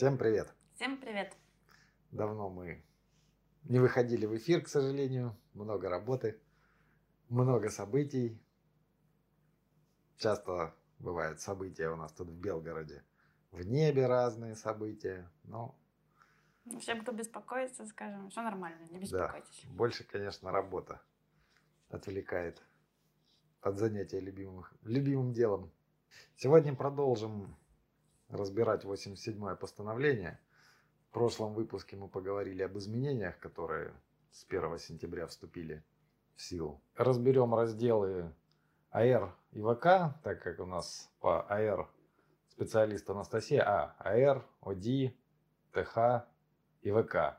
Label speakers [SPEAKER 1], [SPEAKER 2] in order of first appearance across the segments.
[SPEAKER 1] Всем привет!
[SPEAKER 2] Всем привет!
[SPEAKER 1] Давно мы не выходили в эфир, к сожалению. Много работы, много событий. Часто бывают события у нас тут в Белгороде. В небе разные события, но...
[SPEAKER 2] Всем, кто беспокоится, скажем, все нормально, не беспокойтесь.
[SPEAKER 1] Да, больше, конечно, работа отвлекает от занятия любимых, любимым делом. Сегодня продолжим разбирать 87-е постановление. В прошлом выпуске мы поговорили об изменениях, которые с 1 сентября вступили в силу. Разберем разделы АР и ВК, так как у нас по АР специалист Анастасия, а АР, ОДИ, ТХ и ВК.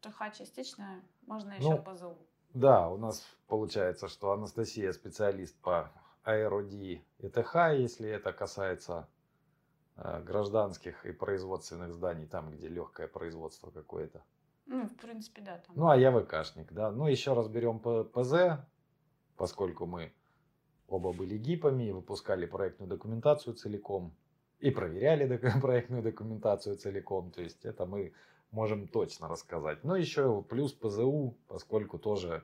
[SPEAKER 2] ТХ частично, можно еще ну, по ЗУ.
[SPEAKER 1] Да, у нас получается, что Анастасия специалист по АРОДИ и ТХ, если это касается гражданских и производственных зданий, там, где легкое производство какое-то.
[SPEAKER 2] Ну, в принципе, да. Там.
[SPEAKER 1] Ну, а я ВКшник, да. Ну, еще разберем ПЗ, поскольку мы оба были ГИПами, выпускали проектную документацию целиком и проверяли проектную документацию целиком. То есть это мы можем точно рассказать. Но еще плюс ПЗУ, поскольку тоже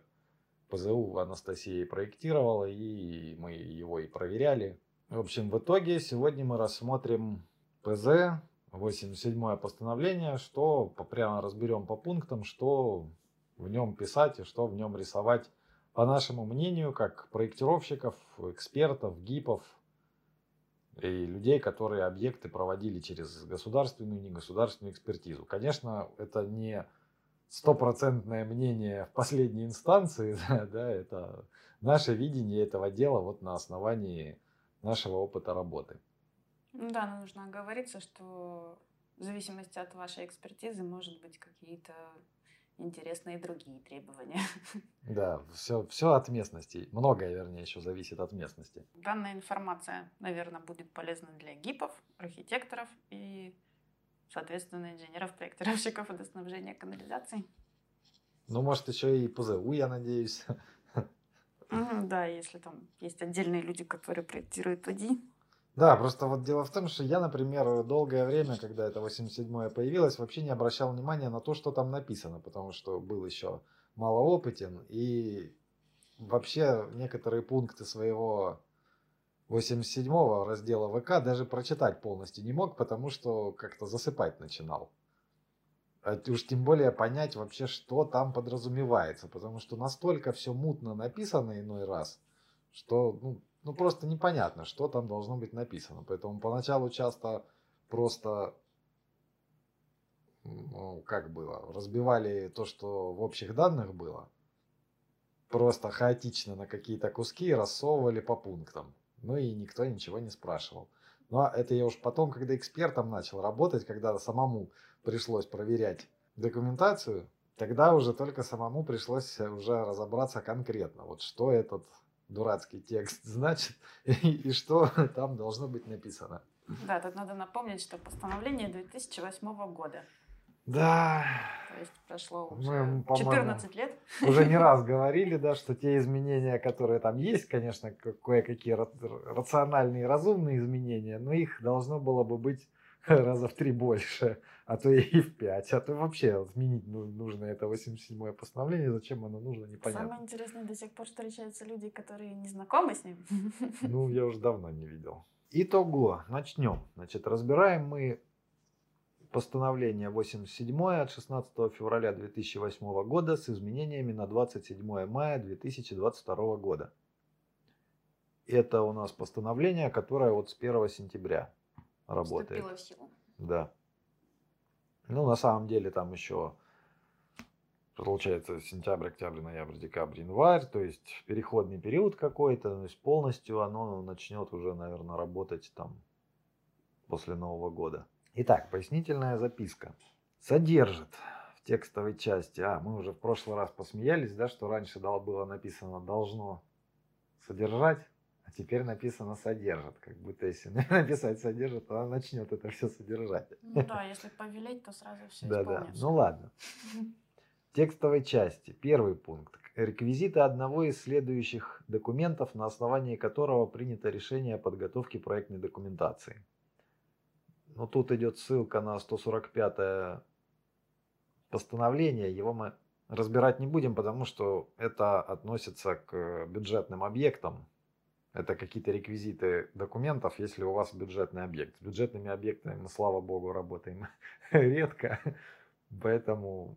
[SPEAKER 1] ПЗУ Анастасия проектировала, и мы его и проверяли. В общем, в итоге сегодня мы рассмотрим ПЗ, 87 постановление, что прямо разберем по пунктам, что в нем писать и что в нем рисовать. По нашему мнению, как проектировщиков, экспертов, ГИПов, и людей, которые объекты проводили через государственную и негосударственную экспертизу. Конечно, это не стопроцентное мнение в последней инстанции, да, это наше видение этого дела вот на основании нашего опыта работы.
[SPEAKER 2] Да, нужно оговориться, что в зависимости от вашей экспертизы, может быть, какие-то интересные другие требования.
[SPEAKER 1] Да, все, все от местности. Многое, вернее, еще зависит от местности.
[SPEAKER 2] Данная информация, наверное, будет полезна для гипов, архитекторов и, соответственно, инженеров, проектировщиков водоснабжения канализации.
[SPEAKER 1] Ну, может, еще и ПЗУ, я надеюсь.
[SPEAKER 2] Да, если там есть отдельные люди, которые проектируют УДИ,
[SPEAKER 1] да, просто вот дело в том, что я, например, долгое время, когда это 87-е появилось, вообще не обращал внимания на то, что там написано, потому что был еще малоопытен и вообще некоторые пункты своего 87-го раздела ВК даже прочитать полностью не мог, потому что как-то засыпать начинал. А уж тем более понять вообще, что там подразумевается, потому что настолько все мутно написано иной раз, что ну, ну просто непонятно, что там должно быть написано. Поэтому поначалу часто просто, ну, как было, разбивали то, что в общих данных было, просто хаотично на какие-то куски рассовывали по пунктам. Ну и никто ничего не спрашивал. Ну а это я уж потом, когда экспертом начал работать, когда самому пришлось проверять документацию, тогда уже только самому пришлось уже разобраться конкретно, вот что этот дурацкий текст значит и, и что там должно быть написано.
[SPEAKER 2] Да, тут надо напомнить, что постановление 2008 года.
[SPEAKER 1] Да.
[SPEAKER 2] То есть прошло уже Мы, 14 лет.
[SPEAKER 1] Уже не раз говорили, да, что те изменения, которые там есть, конечно, кое-какие рациональные и разумные изменения, но их должно было бы быть раза в три больше, а то и в пять, а то вообще отменить ну, нужно это 87-е постановление, зачем оно нужно, непонятно.
[SPEAKER 2] Самое интересное, до сих пор встречаются люди, которые не знакомы с ним.
[SPEAKER 1] Ну, я уже давно не видел. Итого, начнем. Значит, разбираем мы постановление 87 от 16 февраля 2008 года с изменениями на 27 мая 2022 года. Это у нас постановление, которое вот с 1 сентября работает.
[SPEAKER 2] Вступила в силу.
[SPEAKER 1] Да. Ну, на самом деле там еще получается сентябрь, октябрь, ноябрь, декабрь, январь, то есть переходный период какой-то, то есть полностью оно начнет уже, наверное, работать там после Нового года. Итак, пояснительная записка. Содержит в текстовой части, а, мы уже в прошлый раз посмеялись, да, что раньше было написано должно содержать, а теперь написано содержит. Как будто если написать содержит, то она начнет это все содержать.
[SPEAKER 2] Ну да, если повелеть, то сразу все
[SPEAKER 1] Да, да. Ну ладно. В текстовой части. Первый пункт. Реквизиты одного из следующих документов, на основании которого принято решение о подготовке проектной документации. Но тут идет ссылка на 145 постановление. Его мы разбирать не будем, потому что это относится к бюджетным объектам. Это какие-то реквизиты документов, если у вас бюджетный объект. С бюджетными объектами мы, слава богу, работаем редко. Поэтому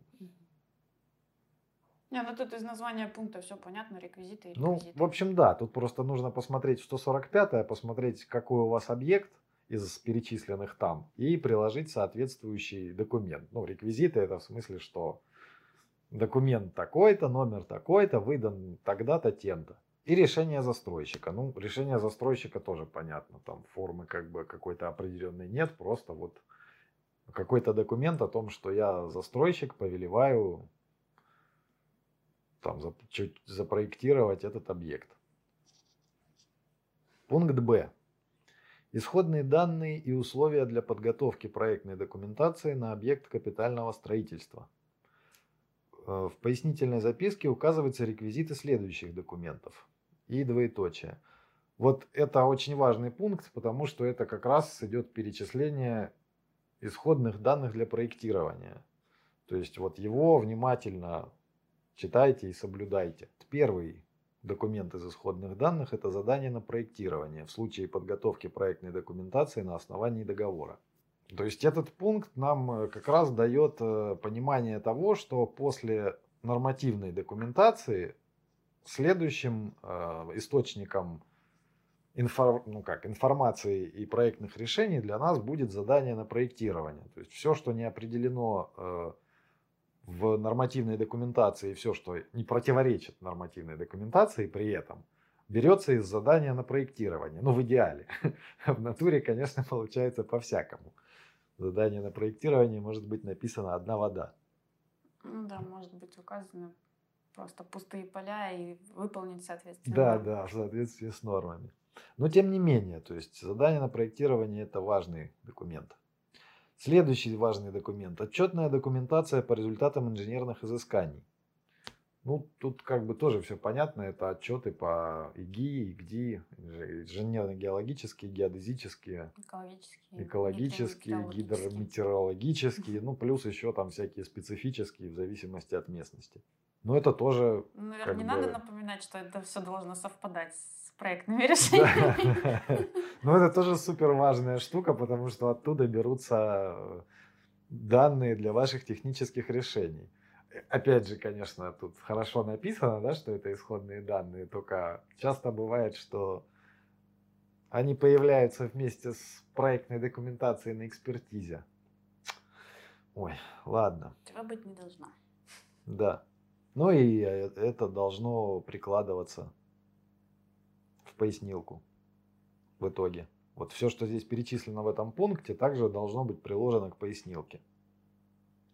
[SPEAKER 2] не, ну тут из названия пункта все понятно, реквизиты и
[SPEAKER 1] Ну, в общем, да, тут просто нужно посмотреть 145 посмотреть, какой у вас объект из перечисленных там, и приложить соответствующий документ. Ну, реквизиты это в смысле, что документ такой-то, номер такой-то, выдан тогда-то, тем-то. И решение застройщика. Ну, решение застройщика тоже понятно. Там формы как бы какой-то определенной нет. Просто вот какой-то документ о том, что я застройщик, повелеваю там, чуть запроектировать этот объект. Пункт Б. Исходные данные и условия для подготовки проектной документации на объект капитального строительства. Э, в пояснительной записке указываются реквизиты следующих документов. И двоеточие. Вот это очень важный пункт, потому что это как раз идет перечисление исходных данных для проектирования. То есть вот его внимательно Читайте и соблюдайте. Первый документ из исходных данных – это задание на проектирование в случае подготовки проектной документации на основании договора. То есть этот пункт нам э, как раз дает э, понимание того, что после нормативной документации следующим э, источником инфор, ну как, информации и проектных решений для нас будет задание на проектирование. То есть все, что не определено в нормативной документации все, что не противоречит нормативной документации при этом, берется из задания на проектирование. Ну, в идеале. В натуре, конечно, получается по-всякому. Задание на проектирование может быть написано одна вода.
[SPEAKER 2] Ну да, может быть указаны просто пустые поля и выполнить соответственно.
[SPEAKER 1] Да, да, в соответствии с нормами. Но тем не менее, то есть задание на проектирование это важный документ. Следующий важный документ. Отчетная документация по результатам инженерных изысканий. Ну, тут как бы тоже все понятно. Это отчеты по ИГИ, ИГДИ, инженерно-геологические, геодезические,
[SPEAKER 2] экологические,
[SPEAKER 1] экологические гидрометеорологические, ну, плюс еще там всякие специфические в зависимости от местности. Но это тоже...
[SPEAKER 2] Ну, наверное, не бы... надо напоминать, что это все должно совпадать с проектными решениями.
[SPEAKER 1] Ну, это тоже супер важная штука, потому что оттуда берутся э, данные для ваших технических решений. Опять же, конечно, тут хорошо написано, да, что это исходные данные, только часто бывает, что они появляются вместе с проектной документацией на экспертизе. Ой, ладно.
[SPEAKER 2] Этого быть не должно.
[SPEAKER 1] Да. Ну и э, это должно прикладываться в пояснилку в итоге. Вот все, что здесь перечислено в этом пункте, также должно быть приложено к пояснилке.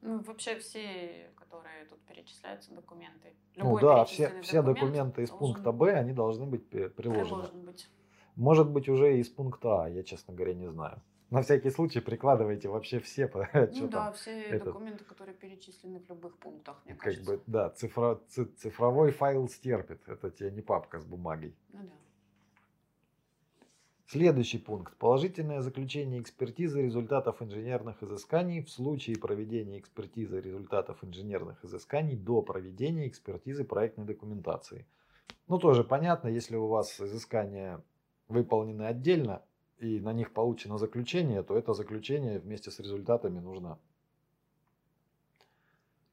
[SPEAKER 2] Ну, вообще все, которые тут перечисляются, документы.
[SPEAKER 1] ну да, все, все документы из пункта Б, они должны быть приложены. Быть. Может быть уже из пункта А, я, честно говоря, не знаю. На всякий случай прикладывайте вообще все.
[SPEAKER 2] Ну да, все этот, документы, которые перечислены в любых пунктах, мне
[SPEAKER 1] как кажется. бы, да, цифро, цифровой файл стерпит. Это тебе не папка с бумагой.
[SPEAKER 2] Ну да.
[SPEAKER 1] Следующий пункт. Положительное заключение экспертизы результатов инженерных изысканий в случае проведения экспертизы результатов инженерных изысканий до проведения экспертизы проектной документации. Ну, тоже понятно, если у вас изыскания выполнены отдельно и на них получено заключение, то это заключение вместе с результатами нужно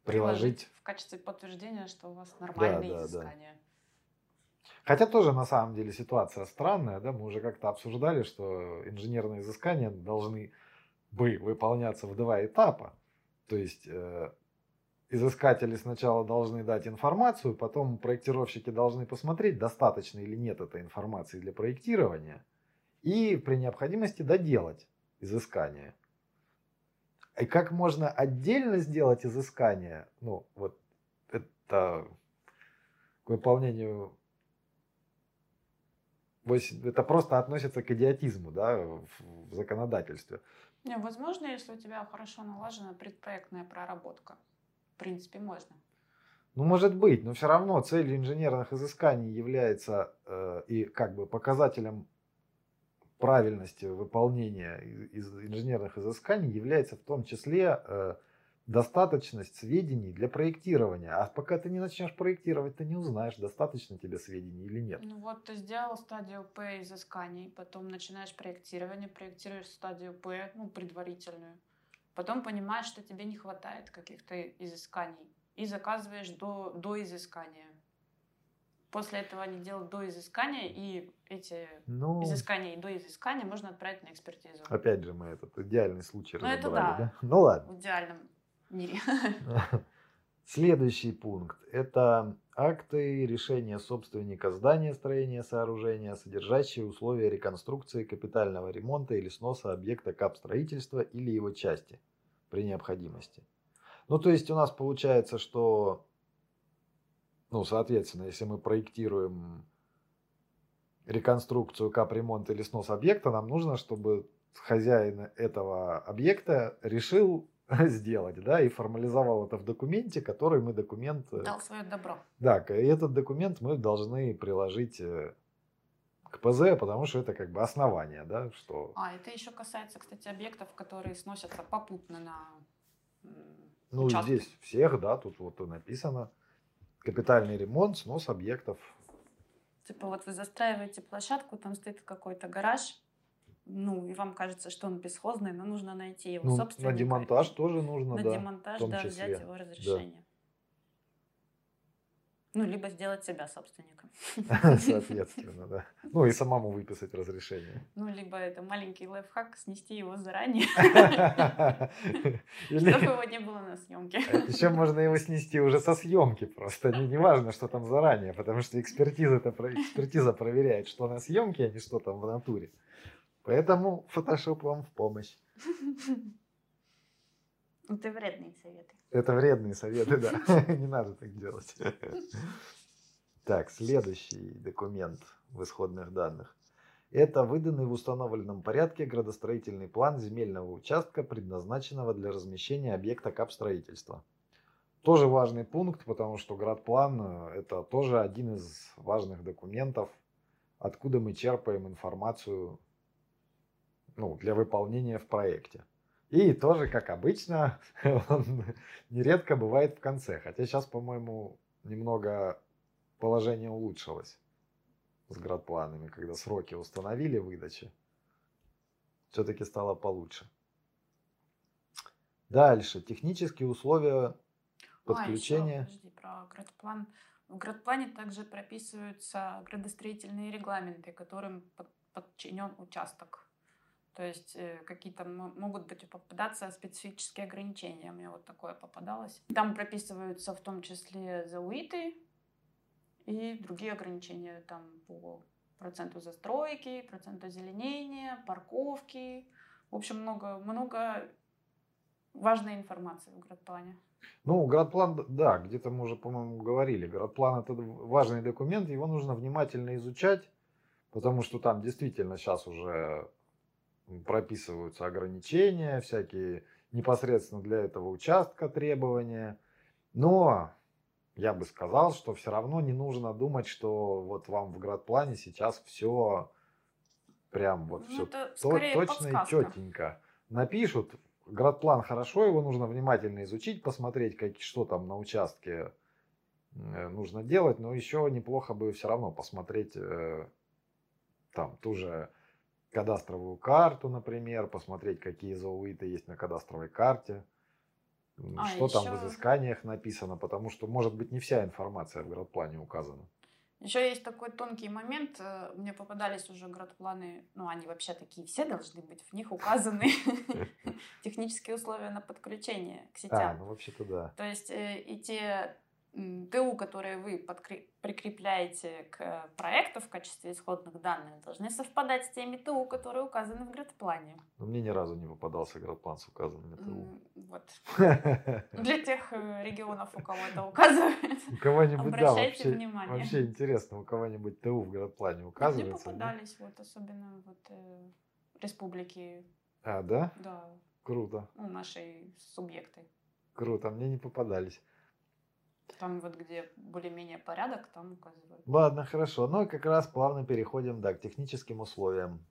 [SPEAKER 1] приложить.
[SPEAKER 2] В качестве подтверждения, что у вас нормальные да, да, изыскания. Да.
[SPEAKER 1] Хотя тоже на самом деле ситуация странная, да, мы уже как-то обсуждали, что инженерные изыскания должны бы выполняться в два этапа. То есть э, изыскатели сначала должны дать информацию, потом проектировщики должны посмотреть, достаточно или нет этой информации для проектирования, и при необходимости доделать изыскание. И как можно отдельно сделать изыскание, ну вот это к выполнению это просто относится к идиотизму да, в законодательстве.
[SPEAKER 2] Не, возможно, если у тебя хорошо налажена предпроектная проработка. В принципе, можно.
[SPEAKER 1] Ну, может быть, но все равно целью инженерных изысканий является э, и как бы показателем правильности выполнения из инженерных изысканий является в том числе э, достаточность сведений для проектирования. А пока ты не начнешь проектировать, ты не узнаешь, достаточно тебе сведений или нет.
[SPEAKER 2] Ну вот ты сделал стадию П изысканий, потом начинаешь проектирование, проектируешь стадию П, ну, предварительную. Потом понимаешь, что тебе не хватает каких-то изысканий. И заказываешь до, до изыскания. После этого они делают до изыскания, и эти ну, изыскания и до изыскания можно отправить на экспертизу.
[SPEAKER 1] Опять же, мы этот идеальный случай
[SPEAKER 2] ну, разобрали, это да. да?
[SPEAKER 1] Ну ладно.
[SPEAKER 2] В мире.
[SPEAKER 1] Следующий пункт – это акты решения собственника здания, строения, сооружения, содержащие условия реконструкции, капитального ремонта или сноса объекта капстроительства или его части при необходимости. Ну, то есть у нас получается, что, ну, соответственно, если мы проектируем реконструкцию, капремонт или снос объекта, нам нужно, чтобы хозяин этого объекта решил сделать, да, и формализовал это в документе, который мы документ...
[SPEAKER 2] Э, Дал свое добро.
[SPEAKER 1] Да, и этот документ мы должны приложить э, к ПЗ, потому что это как бы основание, да, что...
[SPEAKER 2] А, это еще касается, кстати, объектов, которые сносятся попутно на
[SPEAKER 1] Ну, участке. здесь всех, да, тут вот написано капитальный ремонт, снос объектов.
[SPEAKER 2] Типа вот вы застраиваете площадку, там стоит какой-то гараж, ну, и вам кажется, что он бесхозный, но нужно найти его ну, собственника.
[SPEAKER 1] На демонтаж тоже нужно,
[SPEAKER 2] на
[SPEAKER 1] да.
[SPEAKER 2] На демонтаж, да, числе. взять его разрешение. Да. Ну, либо сделать себя собственником.
[SPEAKER 1] Соответственно, да. Ну, и самому выписать разрешение.
[SPEAKER 2] Ну, либо это маленький лайфхак, снести его заранее, Или... чтобы его не было на съемке.
[SPEAKER 1] Еще можно его снести уже со съемки просто. Не, важно, что там заранее, потому что экспертиза, это, экспертиза проверяет, что на съемке, а не что там в натуре. Поэтому Photoshop вам в помощь.
[SPEAKER 2] Это вредные советы.
[SPEAKER 1] Это вредные советы, да. Не надо так делать. Так, следующий документ в исходных данных. Это выданный в установленном порядке градостроительный план земельного участка, предназначенного для размещения объекта капстроительства. Тоже важный пункт, потому что градплан – это тоже один из важных документов, откуда мы черпаем информацию ну, для выполнения в проекте. И тоже, как обычно, он нередко бывает в конце. Хотя сейчас, по-моему, немного положение улучшилось с градпланами, когда сроки установили выдачи. Все-таки стало получше. Дальше. Технические условия подключения.
[SPEAKER 2] А, еще, подожди, про градплан. В градплане также прописываются градостроительные регламенты, которым подчинен участок. То есть э, какие-то могут быть попадаться специфические ограничения. Мне вот такое попадалось. Там прописываются в том числе зауиты и другие ограничения там по проценту застройки, проценту озеленения, парковки. В общем, много, много важной информации в градплане.
[SPEAKER 1] Ну, градплан, да, где-то мы уже, по-моему, говорили. Градплан это важный документ, его нужно внимательно изучать, потому что там действительно сейчас уже прописываются ограничения, всякие непосредственно для этого участка требования. Но я бы сказал, что все равно не нужно думать, что вот вам в градплане сейчас все прям вот ну, все то, точно подсказка. и четенько напишут. Градплан хорошо, его нужно внимательно изучить, посмотреть, как, что там на участке э, нужно делать, но еще неплохо бы все равно посмотреть э, там ту же кадастровую карту, например, посмотреть, какие зоуиты есть на кадастровой карте, а, что еще... там в изысканиях написано, потому что, может быть, не вся информация в градплане указана.
[SPEAKER 2] Еще есть такой тонкий момент. Э, мне попадались уже градпланы, ну, они вообще такие все должны быть, в них указаны технические условия на подключение к сетям.
[SPEAKER 1] А, ну, вообще-то да.
[SPEAKER 2] То есть э, и те ТУ, которые вы прикрепляете к проекту в качестве исходных данных, должны совпадать с теми ТУ, которые указаны в градплане.
[SPEAKER 1] Но мне ни разу не попадался градплан с указанными ТУ.
[SPEAKER 2] Вот. Для тех э, регионов, у кого это указывает,
[SPEAKER 1] у кого-нибудь, да, вообще, внимание. Вообще интересно, у кого-нибудь ТУ в градплане указывается?
[SPEAKER 2] Мне попадались, вот, особенно вот э, республики.
[SPEAKER 1] А, да?
[SPEAKER 2] Да.
[SPEAKER 1] Круто.
[SPEAKER 2] Ну, нашей субъекты.
[SPEAKER 1] Круто, мне не попадались.
[SPEAKER 2] Там вот где более-менее порядок, там указывают.
[SPEAKER 1] Ладно, хорошо. Ну и как раз плавно переходим да, к техническим условиям.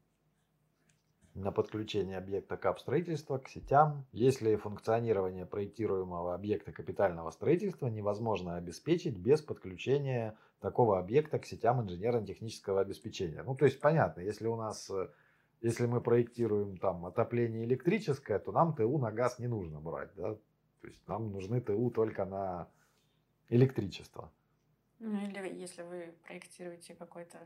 [SPEAKER 1] на подключение объекта КАП строительства к сетям, если функционирование проектируемого объекта капитального строительства невозможно обеспечить без подключения такого объекта к сетям инженерно-технического обеспечения. Ну, то есть понятно, если у нас, если мы проектируем там отопление электрическое, то нам ТУ на газ не нужно брать, да? То есть нам нужны ТУ только на электричество.
[SPEAKER 2] Ну или если вы проектируете какой-то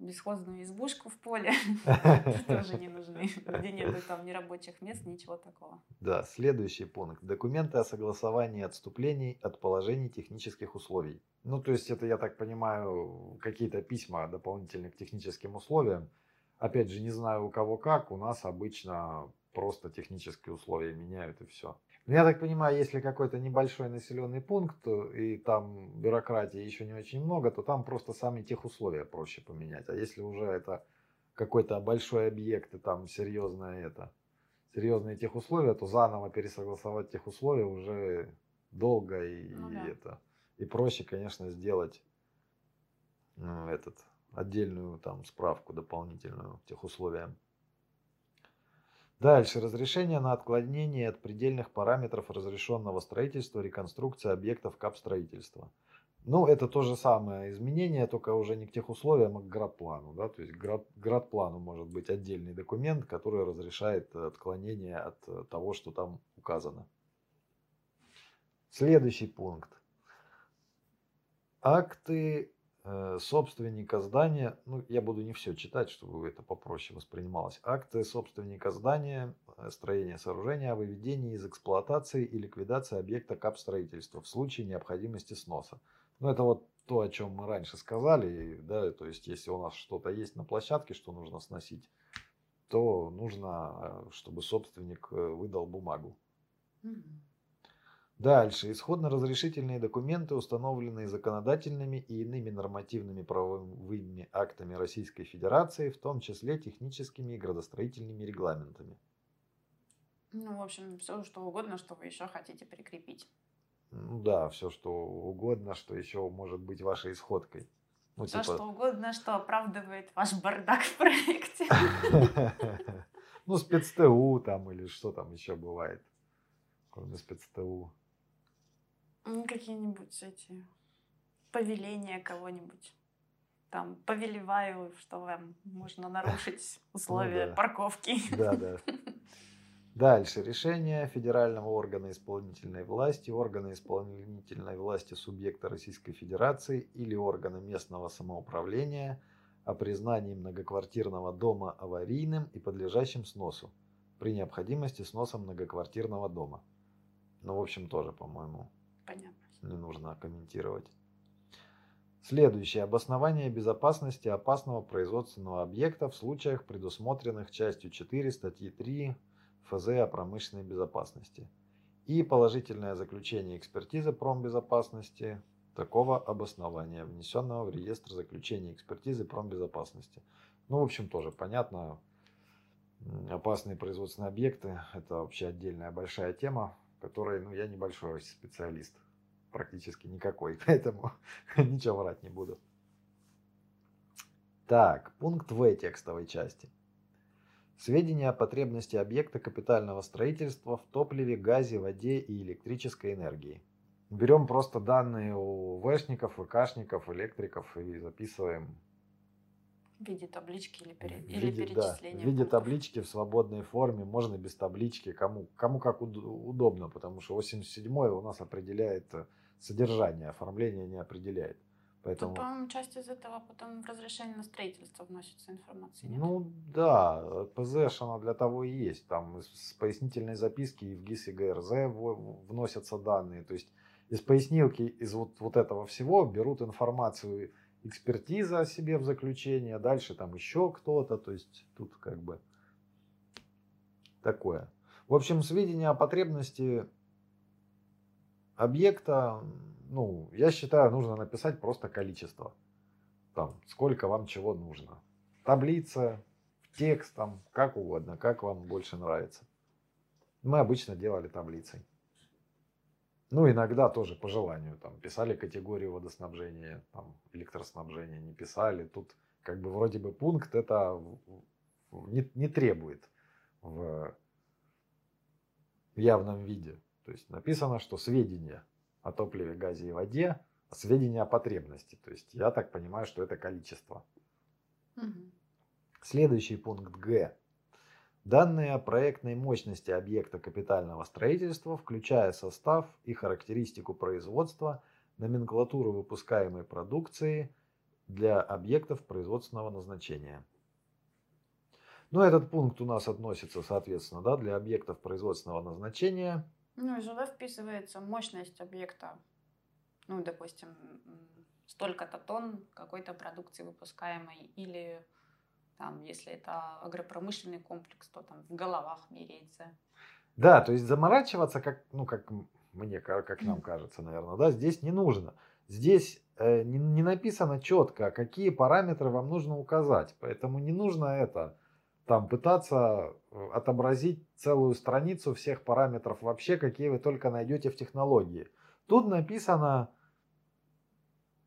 [SPEAKER 2] бесхозную избушку в поле, тоже не нужны, где нет там ни рабочих мест, ничего такого.
[SPEAKER 1] Да, следующий пункт. Документы о согласовании отступлений от положений технических условий. Ну, то есть это, я так понимаю, какие-то письма дополнительные к техническим условиям. Опять же, не знаю у кого как, у нас обычно просто технические условия меняют и все. Но я так понимаю, если какой-то небольшой населенный пункт и там бюрократии еще не очень много, то там просто сами тех условия проще поменять. А если уже это какой-то большой объект и там серьезное это, серьезные тех условия, то заново пересогласовать тех условия уже долго и, ну, да. это и проще, конечно, сделать ну, этот отдельную там справку дополнительную тех условиям. Дальше. Разрешение на отклонение от предельных параметров разрешенного строительства, реконструкции объектов капстроительства. Ну, это то же самое изменение, только уже не к тех условиям, а к градплану. Да? То есть град, градплану может быть отдельный документ, который разрешает отклонение от того, что там указано. Следующий пункт. Акты Э, собственника здания, ну, я буду не все читать, чтобы это попроще воспринималось. Акты собственника здания, э, строения сооружения о выведении из эксплуатации и ликвидации объекта капстроительства в случае необходимости сноса. Ну, это вот то, о чем мы раньше сказали, да, то есть, если у нас что-то есть на площадке, что нужно сносить, то нужно, э, чтобы собственник выдал бумагу. Mm-hmm. Дальше. Исходно-разрешительные документы, установленные законодательными и иными нормативными правовыми актами Российской Федерации, в том числе техническими и градостроительными регламентами.
[SPEAKER 2] Ну, в общем, все что угодно, что вы еще хотите прикрепить.
[SPEAKER 1] Ну да, все что угодно, что еще может быть вашей исходкой.
[SPEAKER 2] Ну, все типа... что угодно, что оправдывает ваш бардак в проекте.
[SPEAKER 1] Ну, спецТУ там или что там еще бывает, кроме спецТУ.
[SPEAKER 2] Ну, какие-нибудь эти повеления кого-нибудь. Там повелеваю, что вам можно нарушить ну условия ну, да. парковки.
[SPEAKER 1] Да, да. Дальше. Решение федерального органа исполнительной власти, органа исполнительной власти субъекта Российской Федерации или органа местного самоуправления о признании многоквартирного дома аварийным и подлежащим сносу при необходимости сноса многоквартирного дома. Ну, в общем, тоже, по-моему,
[SPEAKER 2] Понятно.
[SPEAKER 1] Не нужно комментировать. Следующее. Обоснование безопасности опасного производственного объекта в случаях, предусмотренных частью 4 статьи 3 ФЗ о промышленной безопасности. И положительное заключение экспертизы промбезопасности такого обоснования, внесенного в реестр заключения экспертизы промбезопасности. Ну, в общем, тоже понятно. Опасные производственные объекты – это вообще отдельная большая тема которой ну, я небольшой специалист, практически никакой, поэтому ничего врать не буду. Так, пункт В текстовой части. Сведения о потребности объекта капитального строительства в топливе, газе, воде и электрической энергии. Берем просто данные у вэшников, ВКшников, электриков и записываем
[SPEAKER 2] в виде таблички или, пере...
[SPEAKER 1] виде, или перечисления. Да, в виде таблички в свободной форме, можно без таблички, кому, кому как удобно, потому что 87 у нас определяет э, содержание, оформление не определяет.
[SPEAKER 2] Поэтому... Тут, по-моему, часть из этого потом в разрешение на строительство вносится информация. Нет?
[SPEAKER 1] Ну да, ПЗ она для того и есть. Там с пояснительной записки и в ГИС и ГРЗ вносятся данные. То есть из пояснилки, из вот, вот этого всего берут информацию экспертиза о себе в заключение, дальше там еще кто-то, то есть тут как бы такое. В общем, сведения о потребности объекта, ну, я считаю, нужно написать просто количество. Там, сколько вам чего нужно. Таблица, текст, там, как угодно, как вам больше нравится. Мы обычно делали таблицей. Ну, иногда тоже по желанию. Там, писали категорию водоснабжения, там, электроснабжения, не писали. Тут как бы вроде бы пункт это не, не требует в явном виде. То есть написано, что сведения о топливе, газе и воде, сведения о потребности. То есть я так понимаю, что это количество.
[SPEAKER 2] Мгм.
[SPEAKER 1] Следующий пункт Г. Данные о проектной мощности объекта капитального строительства, включая состав и характеристику производства, номенклатуру выпускаемой продукции для объектов производственного назначения. Ну, этот пункт у нас относится, соответственно, да, для объектов производственного назначения.
[SPEAKER 2] Ну и сюда вписывается мощность объекта. Ну, допустим, столько-то тонн какой-то продукции выпускаемой. Или там, если это агропромышленный комплекс, то там в головах меряется.
[SPEAKER 1] Да, то есть заморачиваться, как, ну, как мне, ка- как нам кажется, наверное, да, здесь не нужно. Здесь э, не, не написано четко, какие параметры вам нужно указать. Поэтому не нужно это там пытаться э, отобразить целую страницу всех параметров вообще, какие вы только найдете в технологии. Тут написано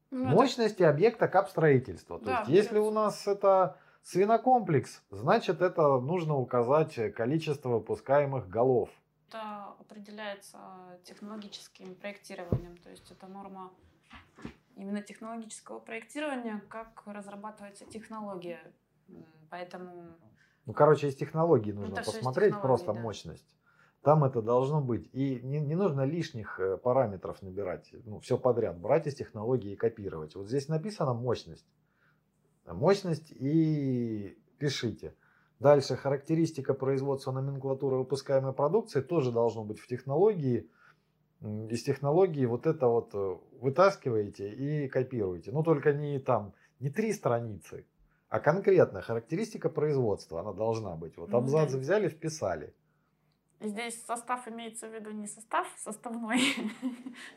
[SPEAKER 2] Ну, это-
[SPEAKER 1] мощности объекта капстроительства. То
[SPEAKER 2] Да,
[SPEAKER 1] есть, если у нас это свинокомплекс, значит, это нужно указать количество выпускаемых голов.
[SPEAKER 2] Это определяется технологическим проектированием. То есть это норма именно технологического проектирования, как разрабатывается технология. Поэтому
[SPEAKER 1] Ну, короче, из технологий нужно
[SPEAKER 2] это
[SPEAKER 1] посмотреть просто
[SPEAKER 2] да.
[SPEAKER 1] мощность. Там это должно быть. И не, не нужно лишних э, параметров набирать. Ну, все подряд. Брать из технологии и копировать. Вот здесь написано мощность. Мощность и пишите. Дальше характеристика производства номенклатуры выпускаемой продукции тоже должно быть в технологии. Из технологии вот это вот э, вытаскиваете и копируете. Ну только не там, не три страницы, а конкретно характеристика производства, она должна быть. Вот
[SPEAKER 2] Ну
[SPEAKER 1] абзац взяли, вписали.
[SPEAKER 2] Здесь состав имеется в виду не состав составной.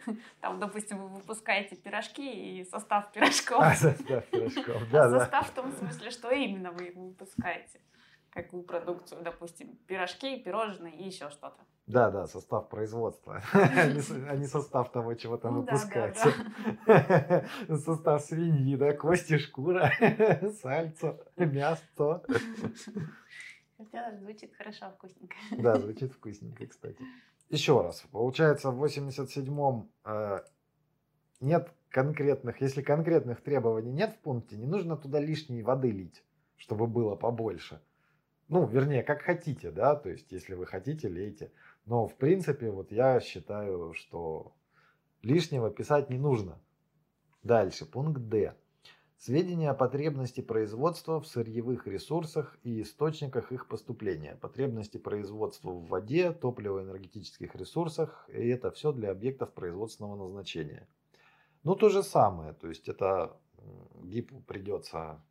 [SPEAKER 2] Там, допустим, вы выпускаете пирожки и состав пирожков.
[SPEAKER 1] А, состав пирожков.
[SPEAKER 2] А
[SPEAKER 1] Да, да.
[SPEAKER 2] состав в том смысле, что именно вы выпускаете. Какую продукцию, допустим, пирожки, пирожные и еще что-то.
[SPEAKER 1] Да, да, состав производства, а не а не состав того, чего там
[SPEAKER 2] Ну
[SPEAKER 1] выпускается. Состав свиньи, да, кости, шкура, сальцо, мясо.
[SPEAKER 2] Хотя звучит хорошо, вкусненько.
[SPEAKER 1] Да, звучит вкусненько, кстати. Еще раз, получается, в 87-м э, нет конкретных, если конкретных требований нет в пункте, не нужно туда лишней воды лить, чтобы было побольше. Ну, вернее, как хотите, да, то есть, если вы хотите, лейте. Но, в принципе, вот я считаю, что лишнего писать не нужно. Дальше, пункт D. Сведения о потребности производства в сырьевых ресурсах и источниках их поступления. Потребности производства в воде, топливо-энергетических ресурсах. И это все для объектов производственного назначения. Ну, то же самое. То есть, это ГИПу придется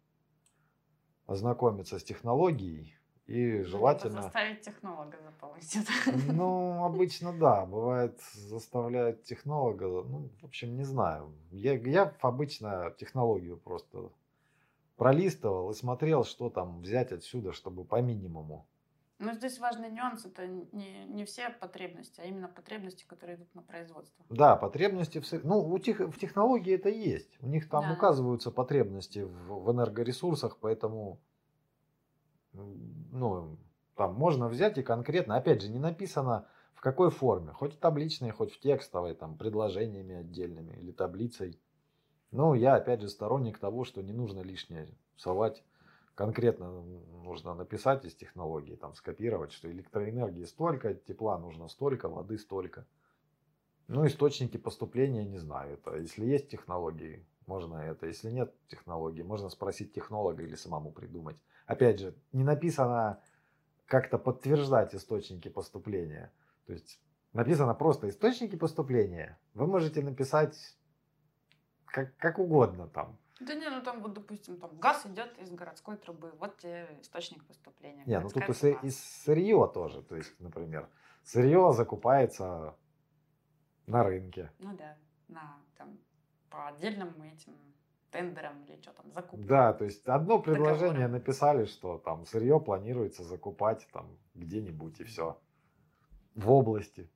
[SPEAKER 1] ознакомиться с технологией. И желательно...
[SPEAKER 2] Заставить технолога заполнить
[SPEAKER 1] Ну, обычно да. Бывает, заставляют технолога. Ну, в общем, не знаю. Я, я обычно технологию просто пролистывал и смотрел, что там взять отсюда, чтобы по минимуму.
[SPEAKER 2] Но здесь важный нюанс. Это не, не все потребности, а именно потребности, которые идут на производство.
[SPEAKER 1] Да, потребности в... Ну, у тех, в технологии это есть. У них там
[SPEAKER 2] Да.
[SPEAKER 1] указываются потребности в, в энергоресурсах, поэтому ну, там можно взять и конкретно, опять же, не написано в какой форме, хоть в табличной, хоть в текстовой, там, предложениями отдельными или таблицей. Ну, я, опять же, сторонник того, что не нужно лишнее совать. Конкретно нужно написать из технологии, там, скопировать, что электроэнергии столько, тепла нужно столько, воды столько. Ну, источники поступления, не знаю. Это, если есть технологии, можно это. Если нет технологий, можно спросить технолога или самому придумать. Опять же, не написано как-то подтверждать источники поступления. То есть написано просто источники поступления. Вы можете написать как, как угодно там.
[SPEAKER 2] Да не, ну там вот, допустим, там газ идет из городской трубы. Вот тебе источник поступления.
[SPEAKER 1] Не, ну тут
[SPEAKER 2] труба.
[SPEAKER 1] и сырье тоже. То есть, например, сырье закупается на рынке.
[SPEAKER 2] Ну да, на там по отдельным этим тендерам или что там, закупкам.
[SPEAKER 1] Да, то есть одно предложение
[SPEAKER 2] Договоры.
[SPEAKER 1] написали, что там сырье планируется закупать там где-нибудь и все. В области.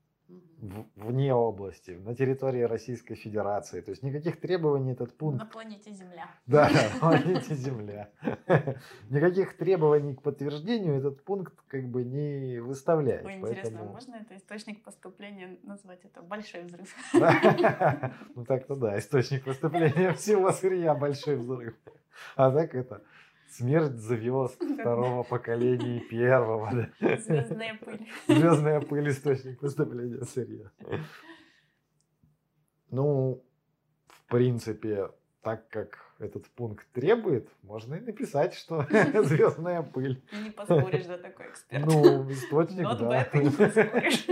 [SPEAKER 1] В- вне области, на территории Российской Федерации. То есть никаких требований этот пункт
[SPEAKER 2] На планете Земля.
[SPEAKER 1] Да, на планете Земля. Никаких требований к подтверждению этот пункт как бы не выставляет.
[SPEAKER 2] Ой, интересно,
[SPEAKER 1] поэтому-
[SPEAKER 2] можно это источник поступления назвать это большой взрыв?
[SPEAKER 1] Да. Ну так-то да, источник выступления всего сырья большой взрыв. А так это смерть звезд второго поколения и первого. да.
[SPEAKER 2] Звездная пыль.
[SPEAKER 1] Звездная пыль источник выступления сырья. Ну, в принципе, так как этот пункт требует, можно и написать, что звездная пыль.
[SPEAKER 2] Не поспоришь, да, такой эксперт.
[SPEAKER 1] Ну, источник,
[SPEAKER 2] Not
[SPEAKER 1] да.
[SPEAKER 2] bad, ты не поспоришь.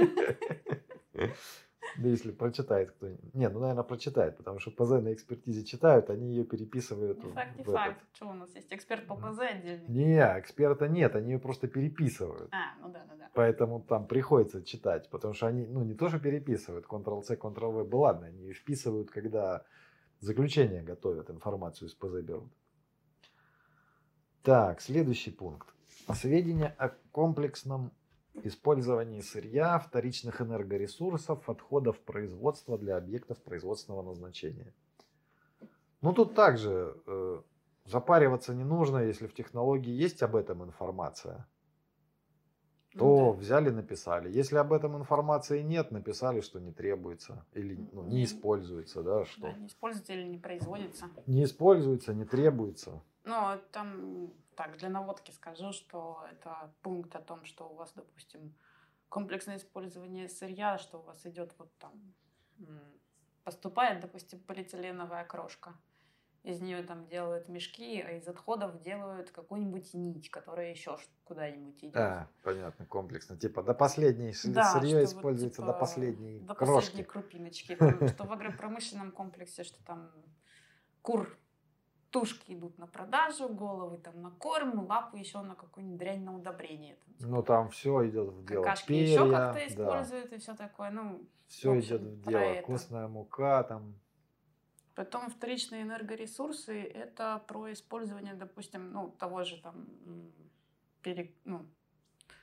[SPEAKER 1] Да если прочитает кто-нибудь. Не, ну, наверное, прочитает, потому что ПЗ на экспертизе читают, они ее переписывают.
[SPEAKER 2] Не факт, не факт.
[SPEAKER 1] этот.
[SPEAKER 2] Что у нас есть эксперт по ПЗ отдельный?
[SPEAKER 1] Не, эксперта нет, они ее просто переписывают.
[SPEAKER 2] А, ну да, да, да.
[SPEAKER 1] Поэтому там приходится читать, потому что они, ну, не то, что переписывают, Ctrl-C, Ctrl-V, ладно, они ее вписывают, когда заключение готовят, информацию из ПЗ берут. Так, следующий пункт. Сведения о комплексном использовании сырья, вторичных энергоресурсов, отходов производства для объектов производственного назначения. Ну, тут также э, запариваться не нужно, если в технологии есть об этом информация то
[SPEAKER 2] Ну да.
[SPEAKER 1] взяли, написали. Если об этом информации нет, написали, что не требуется или ну, не используется, да, что
[SPEAKER 2] Да, не используется или не производится.
[SPEAKER 1] не используется, не требуется.
[SPEAKER 2] Ну, там, так, для наводки скажу, что это пункт о том, что у вас, допустим, комплексное использование сырья, что у вас идет вот там, поступает, допустим, полиэтиленовая крошка. Из нее там делают мешки, а из отходов делают какую-нибудь нить, которая еще куда-нибудь идет.
[SPEAKER 1] А, понятно, комплексно. Типа до последней
[SPEAKER 2] Да,
[SPEAKER 1] сырье
[SPEAKER 2] что вот,
[SPEAKER 1] используется до
[SPEAKER 2] типа,
[SPEAKER 1] последней
[SPEAKER 2] до
[SPEAKER 1] крошки.
[SPEAKER 2] последней крупиночки. Там, что в агропромышленном комплексе, что там кур тушки идут на продажу, головы там на корм, лапы еще на какую-нибудь дрянь на удобрение. Там, типа,
[SPEAKER 1] Ну там все идет в дело.
[SPEAKER 2] какашки
[SPEAKER 1] Перья,
[SPEAKER 2] еще как-то
[SPEAKER 1] да,
[SPEAKER 2] используют и все такое. Ну,
[SPEAKER 1] все
[SPEAKER 2] общем,
[SPEAKER 1] идет в дело.
[SPEAKER 2] это.
[SPEAKER 1] Костная мука там.
[SPEAKER 2] Потом вторичные энергоресурсы – это про использование, допустим, ну, того же там, пере- ну,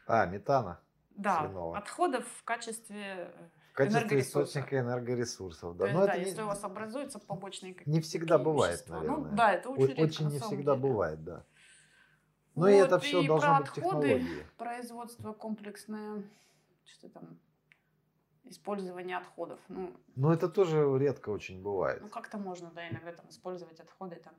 [SPEAKER 1] А, метана.
[SPEAKER 2] да,
[SPEAKER 1] Свиного.
[SPEAKER 2] отходов в качестве э,
[SPEAKER 1] В качестве источника энергоресурсов. Да.
[SPEAKER 2] То есть,
[SPEAKER 1] Но
[SPEAKER 2] да,
[SPEAKER 1] это не-
[SPEAKER 2] если у вас образуются побочные какие-то
[SPEAKER 1] не всегда бывает,
[SPEAKER 2] вещества.
[SPEAKER 1] наверное.
[SPEAKER 2] Ну да, это очень редко.
[SPEAKER 1] Очень не всегда
[SPEAKER 2] деле.
[SPEAKER 1] бывает, да. Ну и
[SPEAKER 2] Вот,
[SPEAKER 1] это все
[SPEAKER 2] и
[SPEAKER 1] должно
[SPEAKER 2] про
[SPEAKER 1] быть
[SPEAKER 2] отходы,
[SPEAKER 1] технологии.
[SPEAKER 2] Производство комплексное, что там, использование отходов. Ну,
[SPEAKER 1] Но это тоже редко очень бывает.
[SPEAKER 2] ну как-то можно, да, иногда там использовать отходы, там,